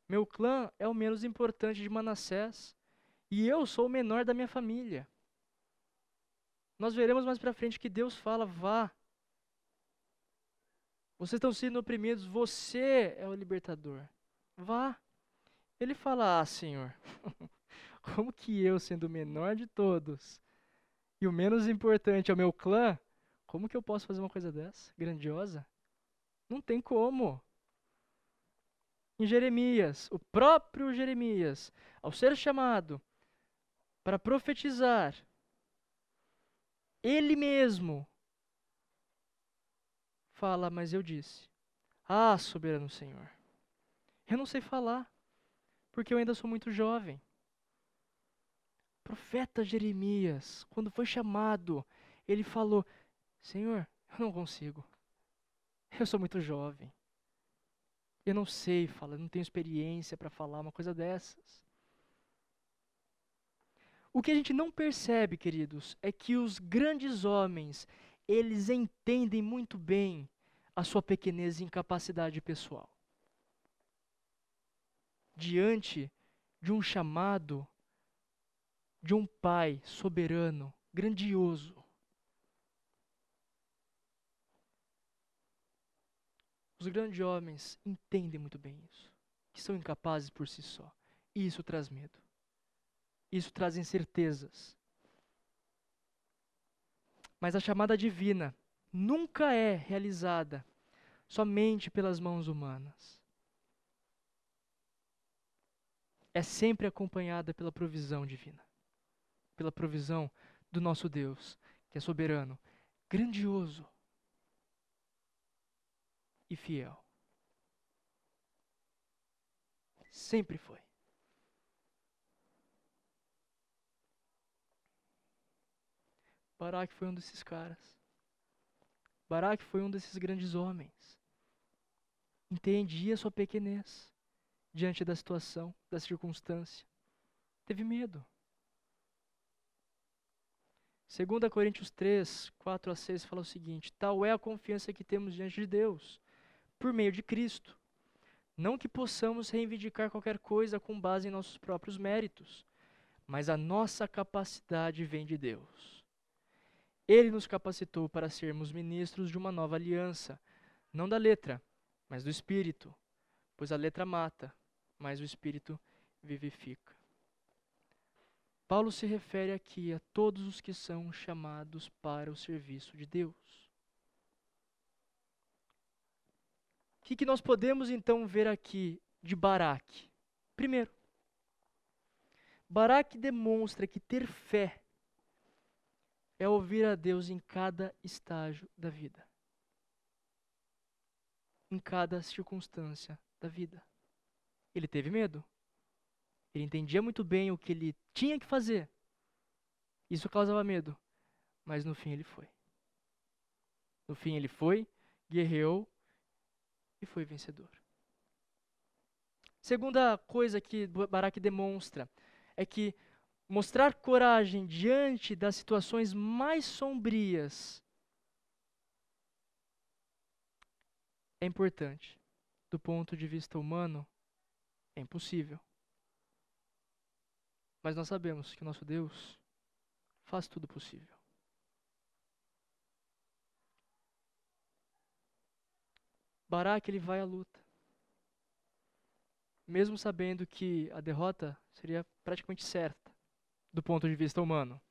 Meu clã é o menos importante de Manassés, e eu sou o menor da minha família. Nós veremos mais para frente que Deus fala: vá. Vocês estão sendo oprimidos, você é o libertador. Vá. Ele fala: Ah, Senhor, [LAUGHS] como que eu, sendo o menor de todos, e o menos importante é o meu clã, como que eu posso fazer uma coisa dessa? Grandiosa? Não tem como. Em Jeremias, o próprio Jeremias, ao ser chamado para profetizar, ele mesmo fala, mas eu disse: Ah, soberano Senhor, eu não sei falar, porque eu ainda sou muito jovem. O profeta Jeremias, quando foi chamado, ele falou: Senhor, eu não consigo. Eu sou muito jovem. Eu não sei falar, não tenho experiência para falar uma coisa dessas. O que a gente não percebe, queridos, é que os grandes homens, eles entendem muito bem a sua pequenez e incapacidade pessoal. Diante de um chamado de um pai soberano, grandioso, Os grandes homens entendem muito bem isso, que são incapazes por si só. E isso traz medo. Isso traz incertezas. Mas a chamada divina nunca é realizada somente pelas mãos humanas. É sempre acompanhada pela provisão divina, pela provisão do nosso Deus, que é soberano, grandioso, e fiel. Sempre foi. Baraque foi um desses caras. Baraque foi um desses grandes homens. Entendia sua pequenez diante da situação, da circunstância. Teve medo. 2 Coríntios 3, 4 a 6 fala o seguinte: Tal é a confiança que temos diante de Deus por meio de Cristo. Não que possamos reivindicar qualquer coisa com base em nossos próprios méritos, mas a nossa capacidade vem de Deus. Ele nos capacitou para sermos ministros de uma nova aliança, não da letra, mas do Espírito, pois a letra mata, mas o Espírito vivifica. Paulo se refere aqui a todos os que são chamados para o serviço de Deus. O que, que nós podemos então ver aqui de Baraque? Primeiro, Baraque demonstra que ter fé é ouvir a Deus em cada estágio da vida, em cada circunstância da vida. Ele teve medo. Ele entendia muito bem o que ele tinha que fazer. Isso causava medo. Mas no fim ele foi. No fim ele foi, guerreou e foi vencedor. Segunda coisa que Baraque demonstra é que mostrar coragem diante das situações mais sombrias é importante. Do ponto de vista humano, é impossível. Mas nós sabemos que o nosso Deus faz tudo possível. Baraque ele vai à luta. Mesmo sabendo que a derrota seria praticamente certa do ponto de vista humano.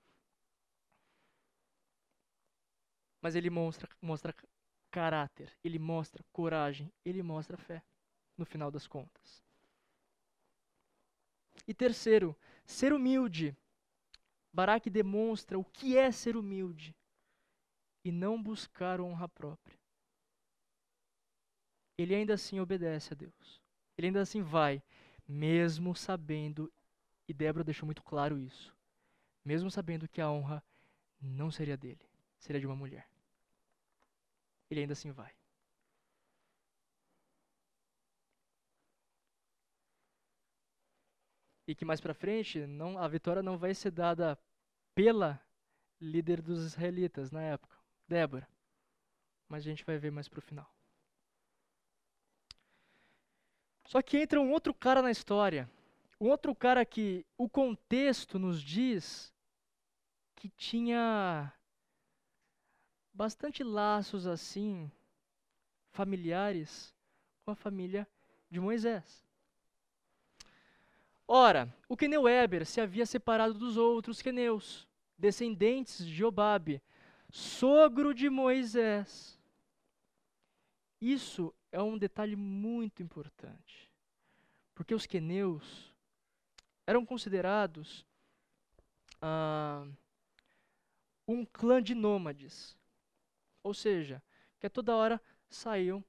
Mas ele mostra, mostra caráter, ele mostra coragem, ele mostra fé, no final das contas. E terceiro, ser humilde. Baraque demonstra o que é ser humilde e não buscar honra própria ele ainda assim obedece a Deus. Ele ainda assim vai, mesmo sabendo, e Débora deixou muito claro isso, mesmo sabendo que a honra não seria dele, seria de uma mulher. Ele ainda assim vai. E que mais pra frente não, a vitória não vai ser dada pela líder dos israelitas na época, Débora. Mas a gente vai ver mais pro final. Só que entra um outro cara na história. Um outro cara que o contexto nos diz que tinha bastante laços assim familiares com a família de Moisés. Ora, o queneu Eber se havia separado dos outros queneus, descendentes de Obabe, sogro de Moisés. Isso é um detalhe muito importante, porque os queneus eram considerados ah, um clã de nômades, ou seja, que a toda hora saíam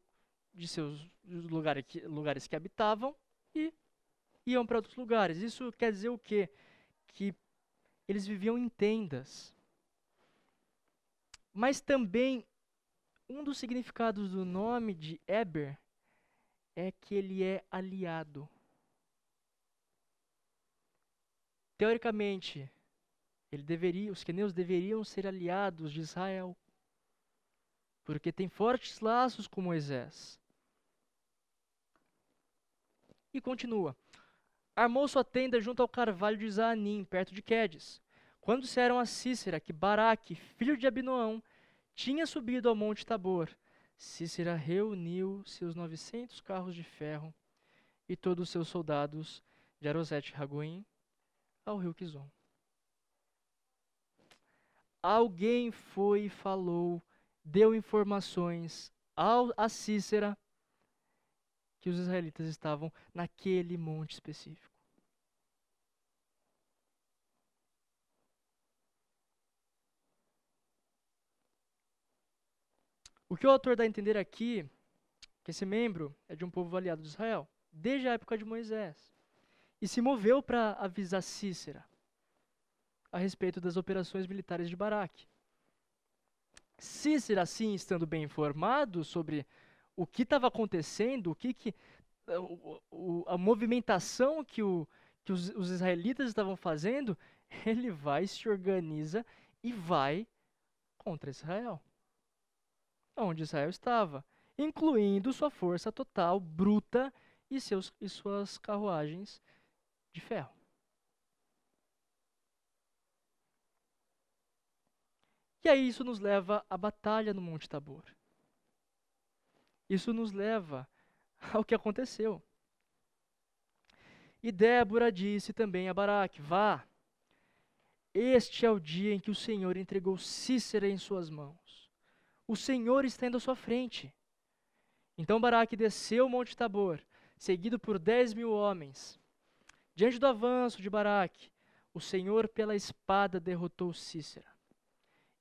de seus lugares que habitavam e iam para outros lugares. Isso quer dizer o quê? Que eles viviam em tendas. Mas também um dos significados do nome de Eber é que ele é aliado. Teoricamente, ele deveria, os queneus deveriam ser aliados de Israel, porque tem fortes laços com Moisés. E continua. Armou sua tenda junto ao carvalho de Zaanim, perto de Quedes. Quando disseram a Cícera que Baraque, filho de Abinoão, tinha subido ao monte Tabor, Cícera reuniu seus novecentos carros de ferro e todos os seus soldados de Arosete Ragoim ao rio Quizon. Alguém foi e falou, deu informações ao, a Cícera que os israelitas estavam naquele monte específico. O que o autor dá a entender aqui, que esse membro é de um povo aliado de Israel, desde a época de Moisés e se moveu para avisar Cícera a respeito das operações militares de Baraque. Cícera, assim, estando bem informado sobre o que estava acontecendo, o que, que o, o, a movimentação que, o, que os, os israelitas estavam fazendo, [LAUGHS] ele vai, se organiza e vai contra Israel. Onde Israel estava, incluindo sua força total, bruta, e, seus, e suas carruagens de ferro. E aí isso nos leva à batalha no Monte Tabor. Isso nos leva [LAUGHS] ao que aconteceu. E Débora disse também a Baraque: Vá, este é o dia em que o Senhor entregou Cícera em suas mãos. O Senhor está indo à sua frente. Então Baraque desceu o Monte Tabor, seguido por dez mil homens. Diante do avanço de Baraque, o Senhor pela espada derrotou Cícera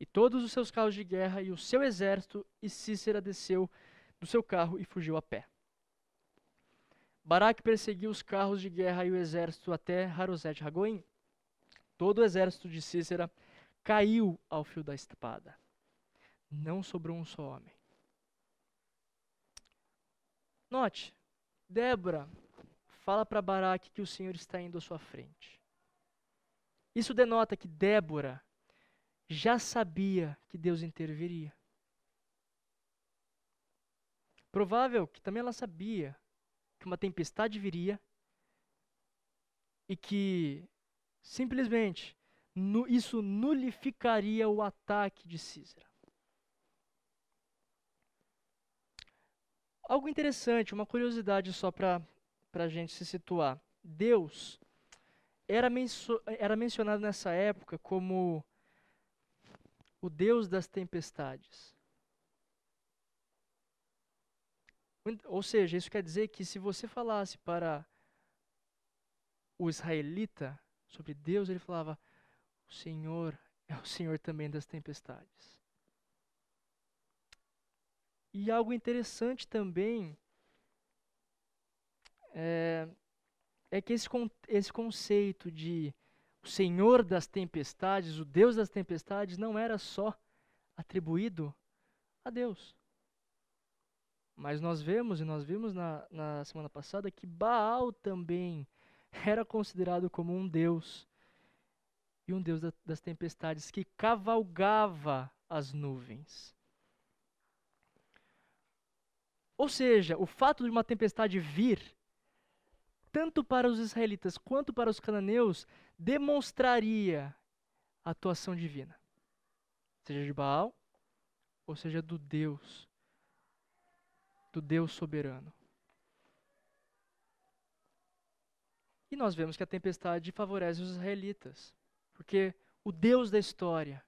e todos os seus carros de guerra e o seu exército, e Cícera desceu do seu carro e fugiu a pé. Baraque perseguiu os carros de guerra e o exército até Harosete Ragoim. Todo o exército de Cícera caiu ao fio da espada. Não sobrou um só homem. Note, Débora fala para Baraque que o Senhor está indo à sua frente. Isso denota que Débora já sabia que Deus interviria. Provável que também ela sabia que uma tempestade viria e que simplesmente isso nulificaria o ataque de Císera. Algo interessante, uma curiosidade só para a gente se situar. Deus era, menso, era mencionado nessa época como o Deus das tempestades. Ou seja, isso quer dizer que se você falasse para o israelita sobre Deus, ele falava: O Senhor é o Senhor também das tempestades. E algo interessante também é, é que esse, esse conceito de o Senhor das tempestades, o Deus das tempestades, não era só atribuído a Deus. Mas nós vemos, e nós vimos na, na semana passada, que Baal também [LAUGHS] era considerado como um deus e um deus das tempestades que cavalgava as nuvens. Ou seja, o fato de uma tempestade vir, tanto para os israelitas quanto para os cananeus, demonstraria a atuação divina, seja de Baal ou seja do Deus, do Deus soberano. E nós vemos que a tempestade favorece os israelitas, porque o Deus da história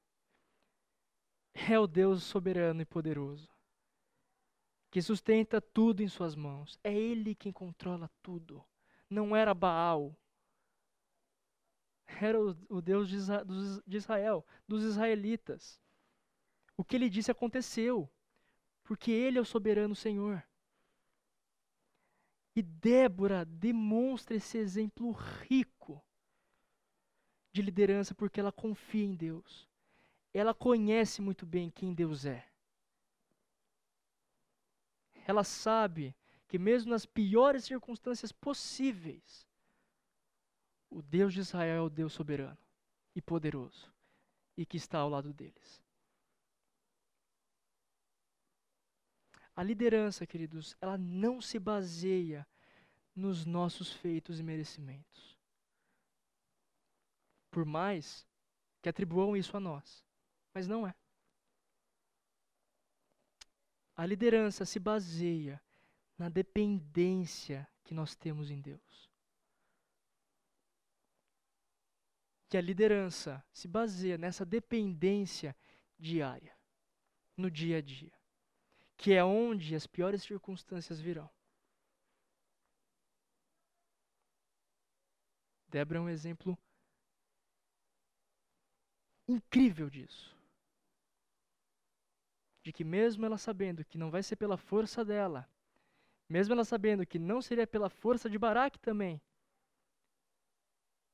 é o Deus soberano e poderoso, que sustenta tudo em suas mãos. É Ele quem controla tudo. Não era Baal. Era o, Deus de, de Israel, dos israelitas. O que ele disse aconteceu, porque Ele é o soberano Senhor. E Débora demonstra esse exemplo rico de liderança porque ela confia em Deus. Ela conhece muito bem quem Deus é. Ela sabe que, mesmo nas piores circunstâncias possíveis, o Deus de Israel é o Deus soberano e poderoso e que está ao lado deles. A liderança, queridos, ela não se baseia nos nossos feitos e merecimentos. Por mais que atribuam isso a nós, mas não é. A liderança se baseia na dependência que nós temos em Deus. Que a liderança se baseia nessa dependência diária, no dia a dia que é onde as piores circunstâncias virão. Débora é um exemplo incrível disso. De que, mesmo ela sabendo que não vai ser pela força dela, mesmo ela sabendo que não seria pela força de Baraque também,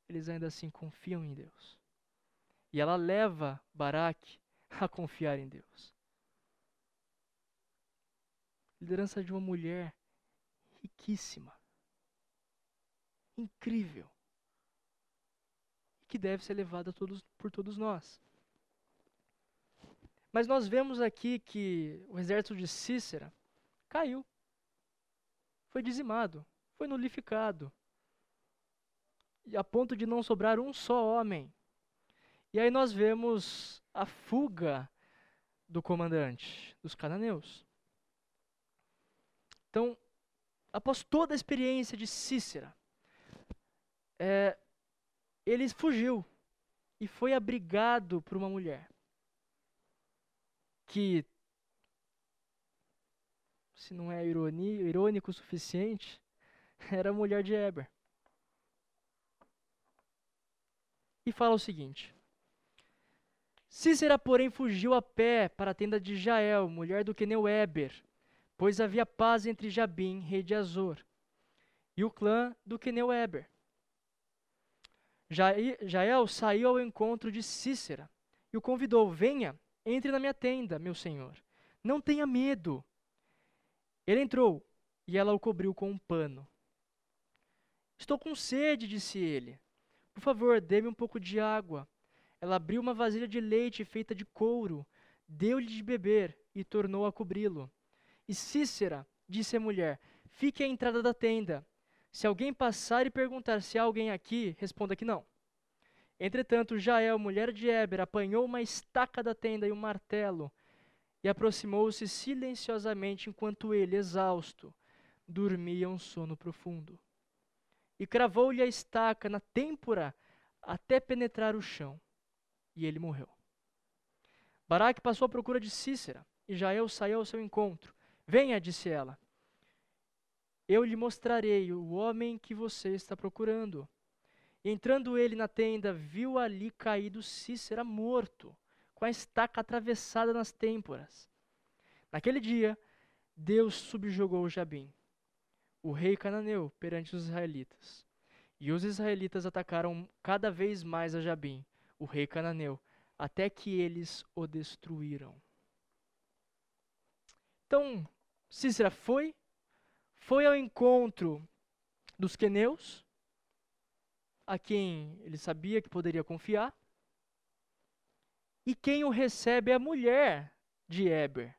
eles ainda assim confiam em Deus. E ela leva Baraque a confiar em Deus liderança de uma mulher riquíssima, incrível, que deve ser levada todos, por todos nós. Mas nós vemos aqui que o exército de Cícera caiu, foi dizimado, foi nulificado, e a ponto de não sobrar um só homem. E aí nós vemos a fuga do comandante dos cananeus. Então, após toda a experiência de Cícera, é, ele fugiu e foi abrigado por uma mulher que, se não é ironia, irônico o suficiente, [LAUGHS] era a mulher de Eber. E fala o seguinte: Cícera, porém, fugiu a pé para a tenda de Jael, mulher do queneu Eber, pois havia paz entre Jabim, rei de Azor, e o clã do queneu Eber. Jael saiu ao encontro de Cícera e o convidou: Venha, entre na minha tenda, meu senhor. Não tenha medo. Ele entrou e ela o cobriu com um pano. Estou com sede, disse ele. Por favor, dê-me um pouco de água. Ela abriu uma vasilha de leite feita de couro, deu-lhe de beber e tornou a cobri-lo. E Cícera disse à mulher: Fique à entrada da tenda. Se alguém passar e perguntar se há alguém aqui, responda que não. Entretanto, Jael, mulher de Eber, apanhou uma estaca da tenda e um martelo e aproximou-se silenciosamente enquanto ele, exausto, dormia um sono profundo. E cravou-lhe a estaca na têmpora até penetrar o chão, e ele morreu. Baraque passou à procura de Cícera, e Jael saiu ao seu encontro. Venha, disse ela. Eu lhe mostrarei o homem que você está procurando. entrando ele na tenda, viu ali caído Cícera morto, com a estaca atravessada nas têmporas. Naquele dia, Deus subjugou Jabim, o rei cananeu, perante os israelitas. E os israelitas atacaram cada vez mais a Jabim, o rei cananeu, até que eles o destruíram. Então, Cícera foi, foi ao encontro dos queneus, a quem ele sabia que poderia confiar, e quem o recebe é a mulher de Eber.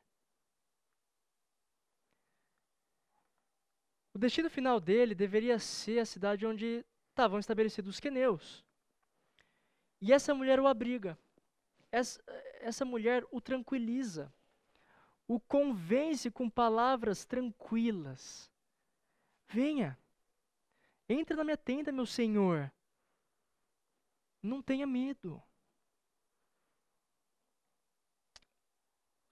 O destino final dele deveria ser a cidade onde estavam estabelecidos os queneus. E essa mulher o abriga. Essa, essa mulher o tranquiliza. O convence com palavras tranquilas. Venha, entre na minha tenda, meu senhor. Não tenha medo.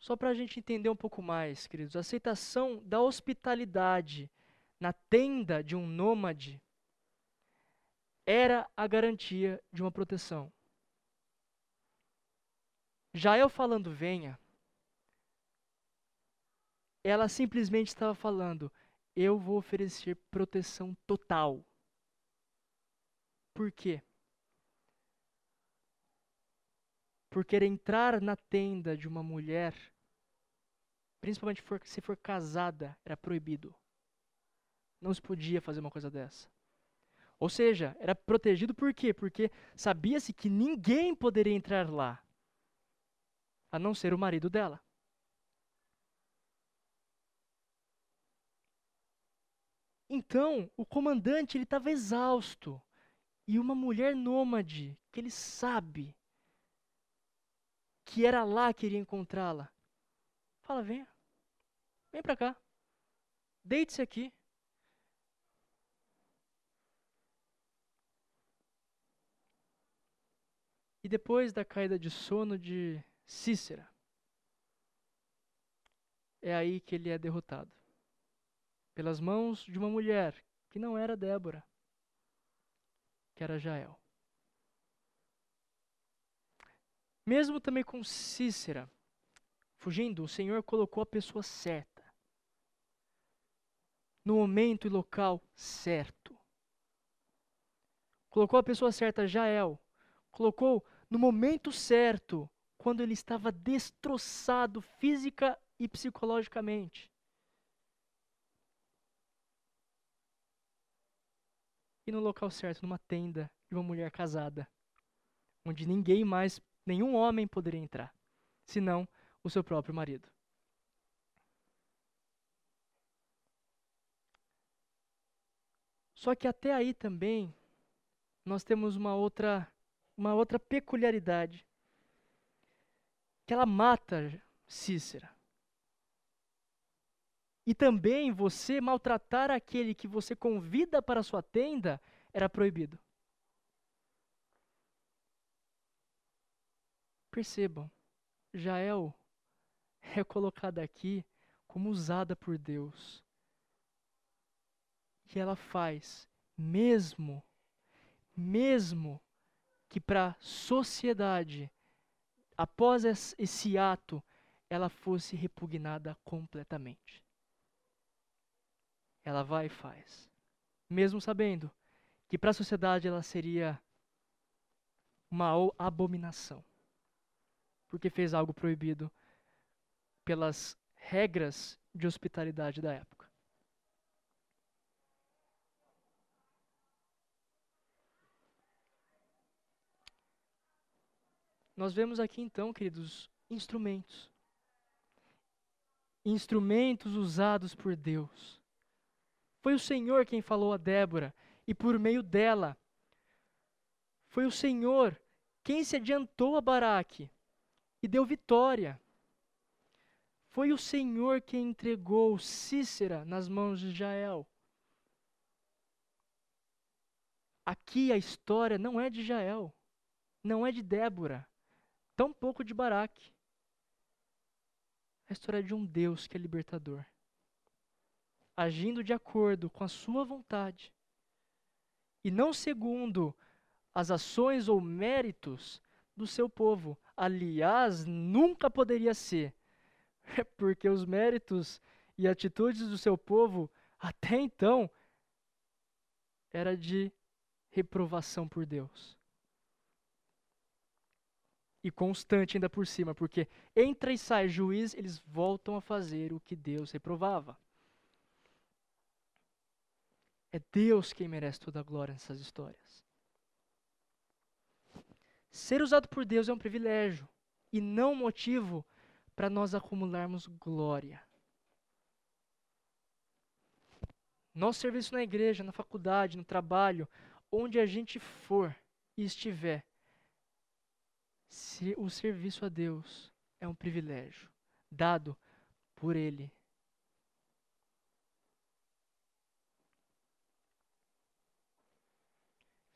Só para a gente entender um pouco mais, queridos, a aceitação da hospitalidade na tenda de um nômade era a garantia de uma proteção. Já eu falando venha, ela simplesmente estava falando: eu vou oferecer proteção total. Por quê? Porque entrar na tenda de uma mulher, principalmente se for casada, era proibido. Não se podia fazer uma coisa dessa. Ou seja, era protegido por quê? Porque sabia-se que ninguém poderia entrar lá, a não ser o marido dela. Então, o comandante ele estava exausto. E uma mulher nômade, que ele sabe que era lá que iria encontrá-la, fala: venha, vem para cá, deite-se aqui. E depois da caída de sono de Cícera, é aí que ele é derrotado pelas mãos de uma mulher que não era Débora, que era Jael. Mesmo também com Cícera fugindo, o Senhor colocou a pessoa certa, no momento e local certo. Colocou a pessoa certa, Jael. Colocou no momento certo, quando ele estava destroçado física e psicologicamente. E no local certo, numa tenda de uma mulher casada, onde ninguém mais, nenhum homem poderia entrar, senão o seu próprio marido. Só que até aí também nós temos uma outra uma outra peculiaridade que ela mata Cícera. E também você maltratar aquele que você convida para a sua tenda era proibido. Percebam, Jael [LAUGHS] é colocada aqui como usada por Deus. E ela faz, mesmo, mesmo que para a sociedade, após esse ato, ela fosse repugnada completamente ela vai e faz. Mesmo sabendo que para a sociedade ela seria uma abominação. Porque fez algo proibido pelas regras de hospitalidade da época. Nós vemos aqui então, queridos, instrumentos. Instrumentos usados por Deus foi o Senhor quem falou a Débora, e por meio dela, foi o Senhor quem se adiantou a Baraque e deu vitória. Foi o Senhor quem entregou Cícera nas mãos de Jael. Aqui a história não é de Jael, não é de Débora, tampouco de Baraque. A história é de um Deus que é libertador agindo de acordo com a sua vontade e não segundo as ações ou méritos do seu povo. Aliás, nunca poderia ser, [LAUGHS] porque os méritos e atitudes do seu povo até então era de reprovação por Deus. E constante ainda por cima, porque entra e sai juiz, eles voltam a fazer o que Deus reprovava. É Deus quem merece toda a glória nessas histórias. Ser usado por Deus é um privilégio e não motivo para nós acumularmos glória. Nosso serviço na igreja, na faculdade, no trabalho, onde a gente for e estiver, o serviço a Deus é um privilégio dado por Ele.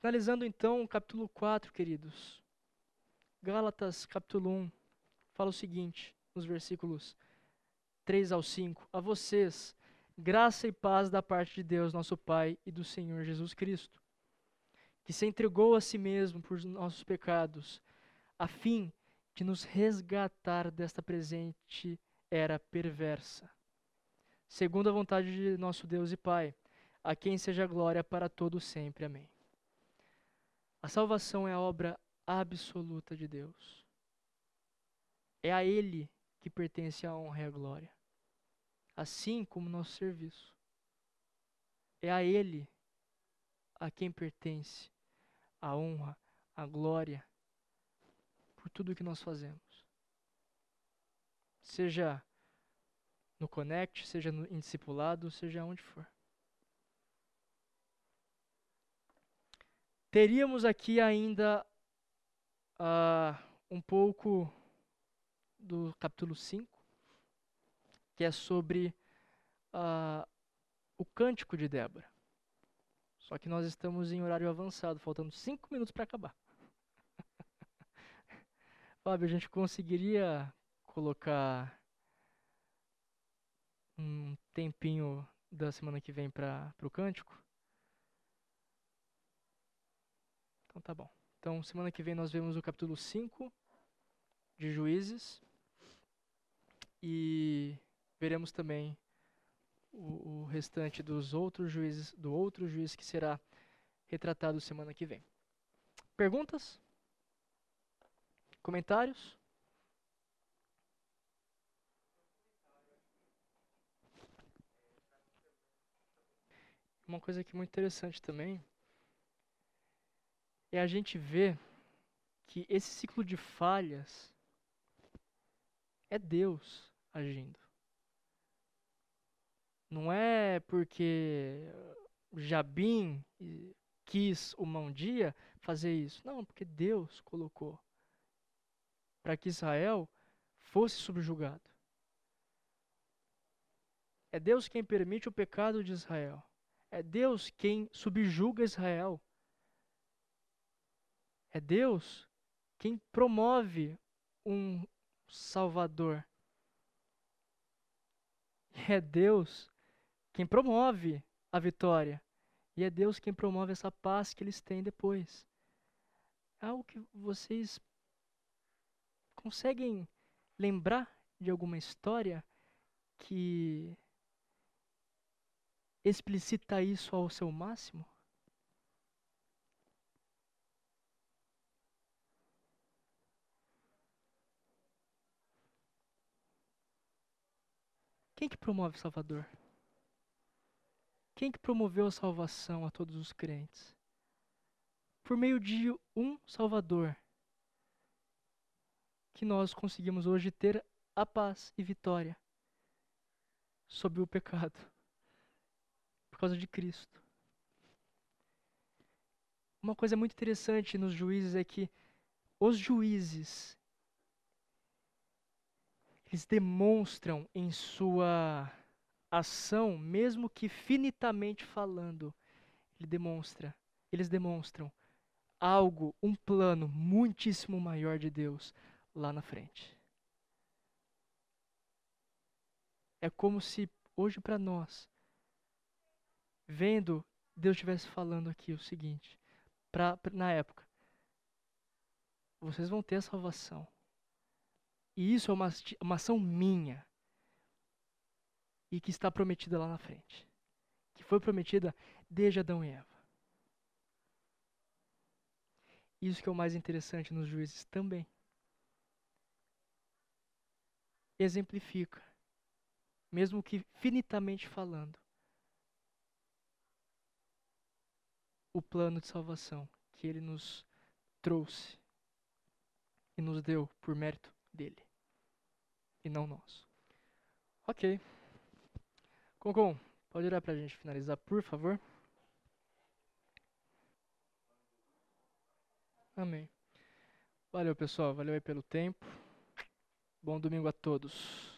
Finalizando então o capítulo 4, queridos. Gálatas, capítulo 1, fala o seguinte, nos versículos 3 ao 5: A vocês, graça e paz da parte de Deus, nosso Pai, e do Senhor Jesus Cristo, que se entregou a si mesmo por nossos pecados, a fim de nos resgatar desta presente era perversa. Segundo a vontade de nosso Deus e Pai, a quem seja glória para todo sempre. Amém. A salvação é a obra absoluta de Deus. É a Ele que pertence a honra e a glória, assim como nosso serviço. É a Ele a quem pertence a honra, a glória por tudo que nós fazemos. Seja no Connect, seja no, em discipulado, seja onde for. Teríamos aqui ainda uh, um pouco do capítulo 5, que é sobre uh, o cântico de Débora. Só que nós estamos em horário avançado, faltando 5 minutos para acabar. [LAUGHS] Fábio, a gente conseguiria colocar um tempinho da semana que vem para o cântico? Então tá bom. Então, semana que vem nós vemos o capítulo 5 de Juízes e veremos também o, o, restante dos outros juízes, do outro juiz que será retratado semana que vem. Perguntas? Comentários? Uma coisa aqui muito interessante também é a gente ver que esse ciclo de falhas é Deus agindo. Não é porque Jabim quis uma um dia fazer isso. Não, porque Deus colocou para que Israel fosse subjugado. É Deus quem permite o pecado de Israel. É Deus quem subjuga Israel. É Deus quem promove um Salvador. É Deus quem promove a vitória. E é Deus quem promove essa paz que eles têm depois. É algo que vocês conseguem lembrar de alguma história que explicita isso ao seu máximo? Quem que promove Salvador? Quem que promoveu a salvação a todos os crentes? Por meio de um Salvador, que nós conseguimos hoje ter a paz e vitória sobre o pecado, [LAUGHS] por causa de Cristo. Uma coisa muito interessante nos juízes é que os juízes eles demonstram em sua ação, mesmo que finitamente falando, ele demonstra, eles demonstram algo, um plano muitíssimo maior de Deus lá na frente. É como se hoje para nós, vendo Deus estivesse falando aqui o seguinte, pra, na época, vocês vão ter a salvação. E isso é uma, uma ação minha. E que está prometida lá na frente. Que foi prometida desde Adão e Eva. Isso que é o mais interessante nos juízes também. Exemplifica, mesmo que finitamente falando, o plano de salvação que ele nos trouxe e nos deu por mérito dele e não nós. Ok. Concon, pode orar pra gente finalizar, por favor? Amém. Valeu, pessoal. Valeu aí pelo tempo. Bom domingo a todos.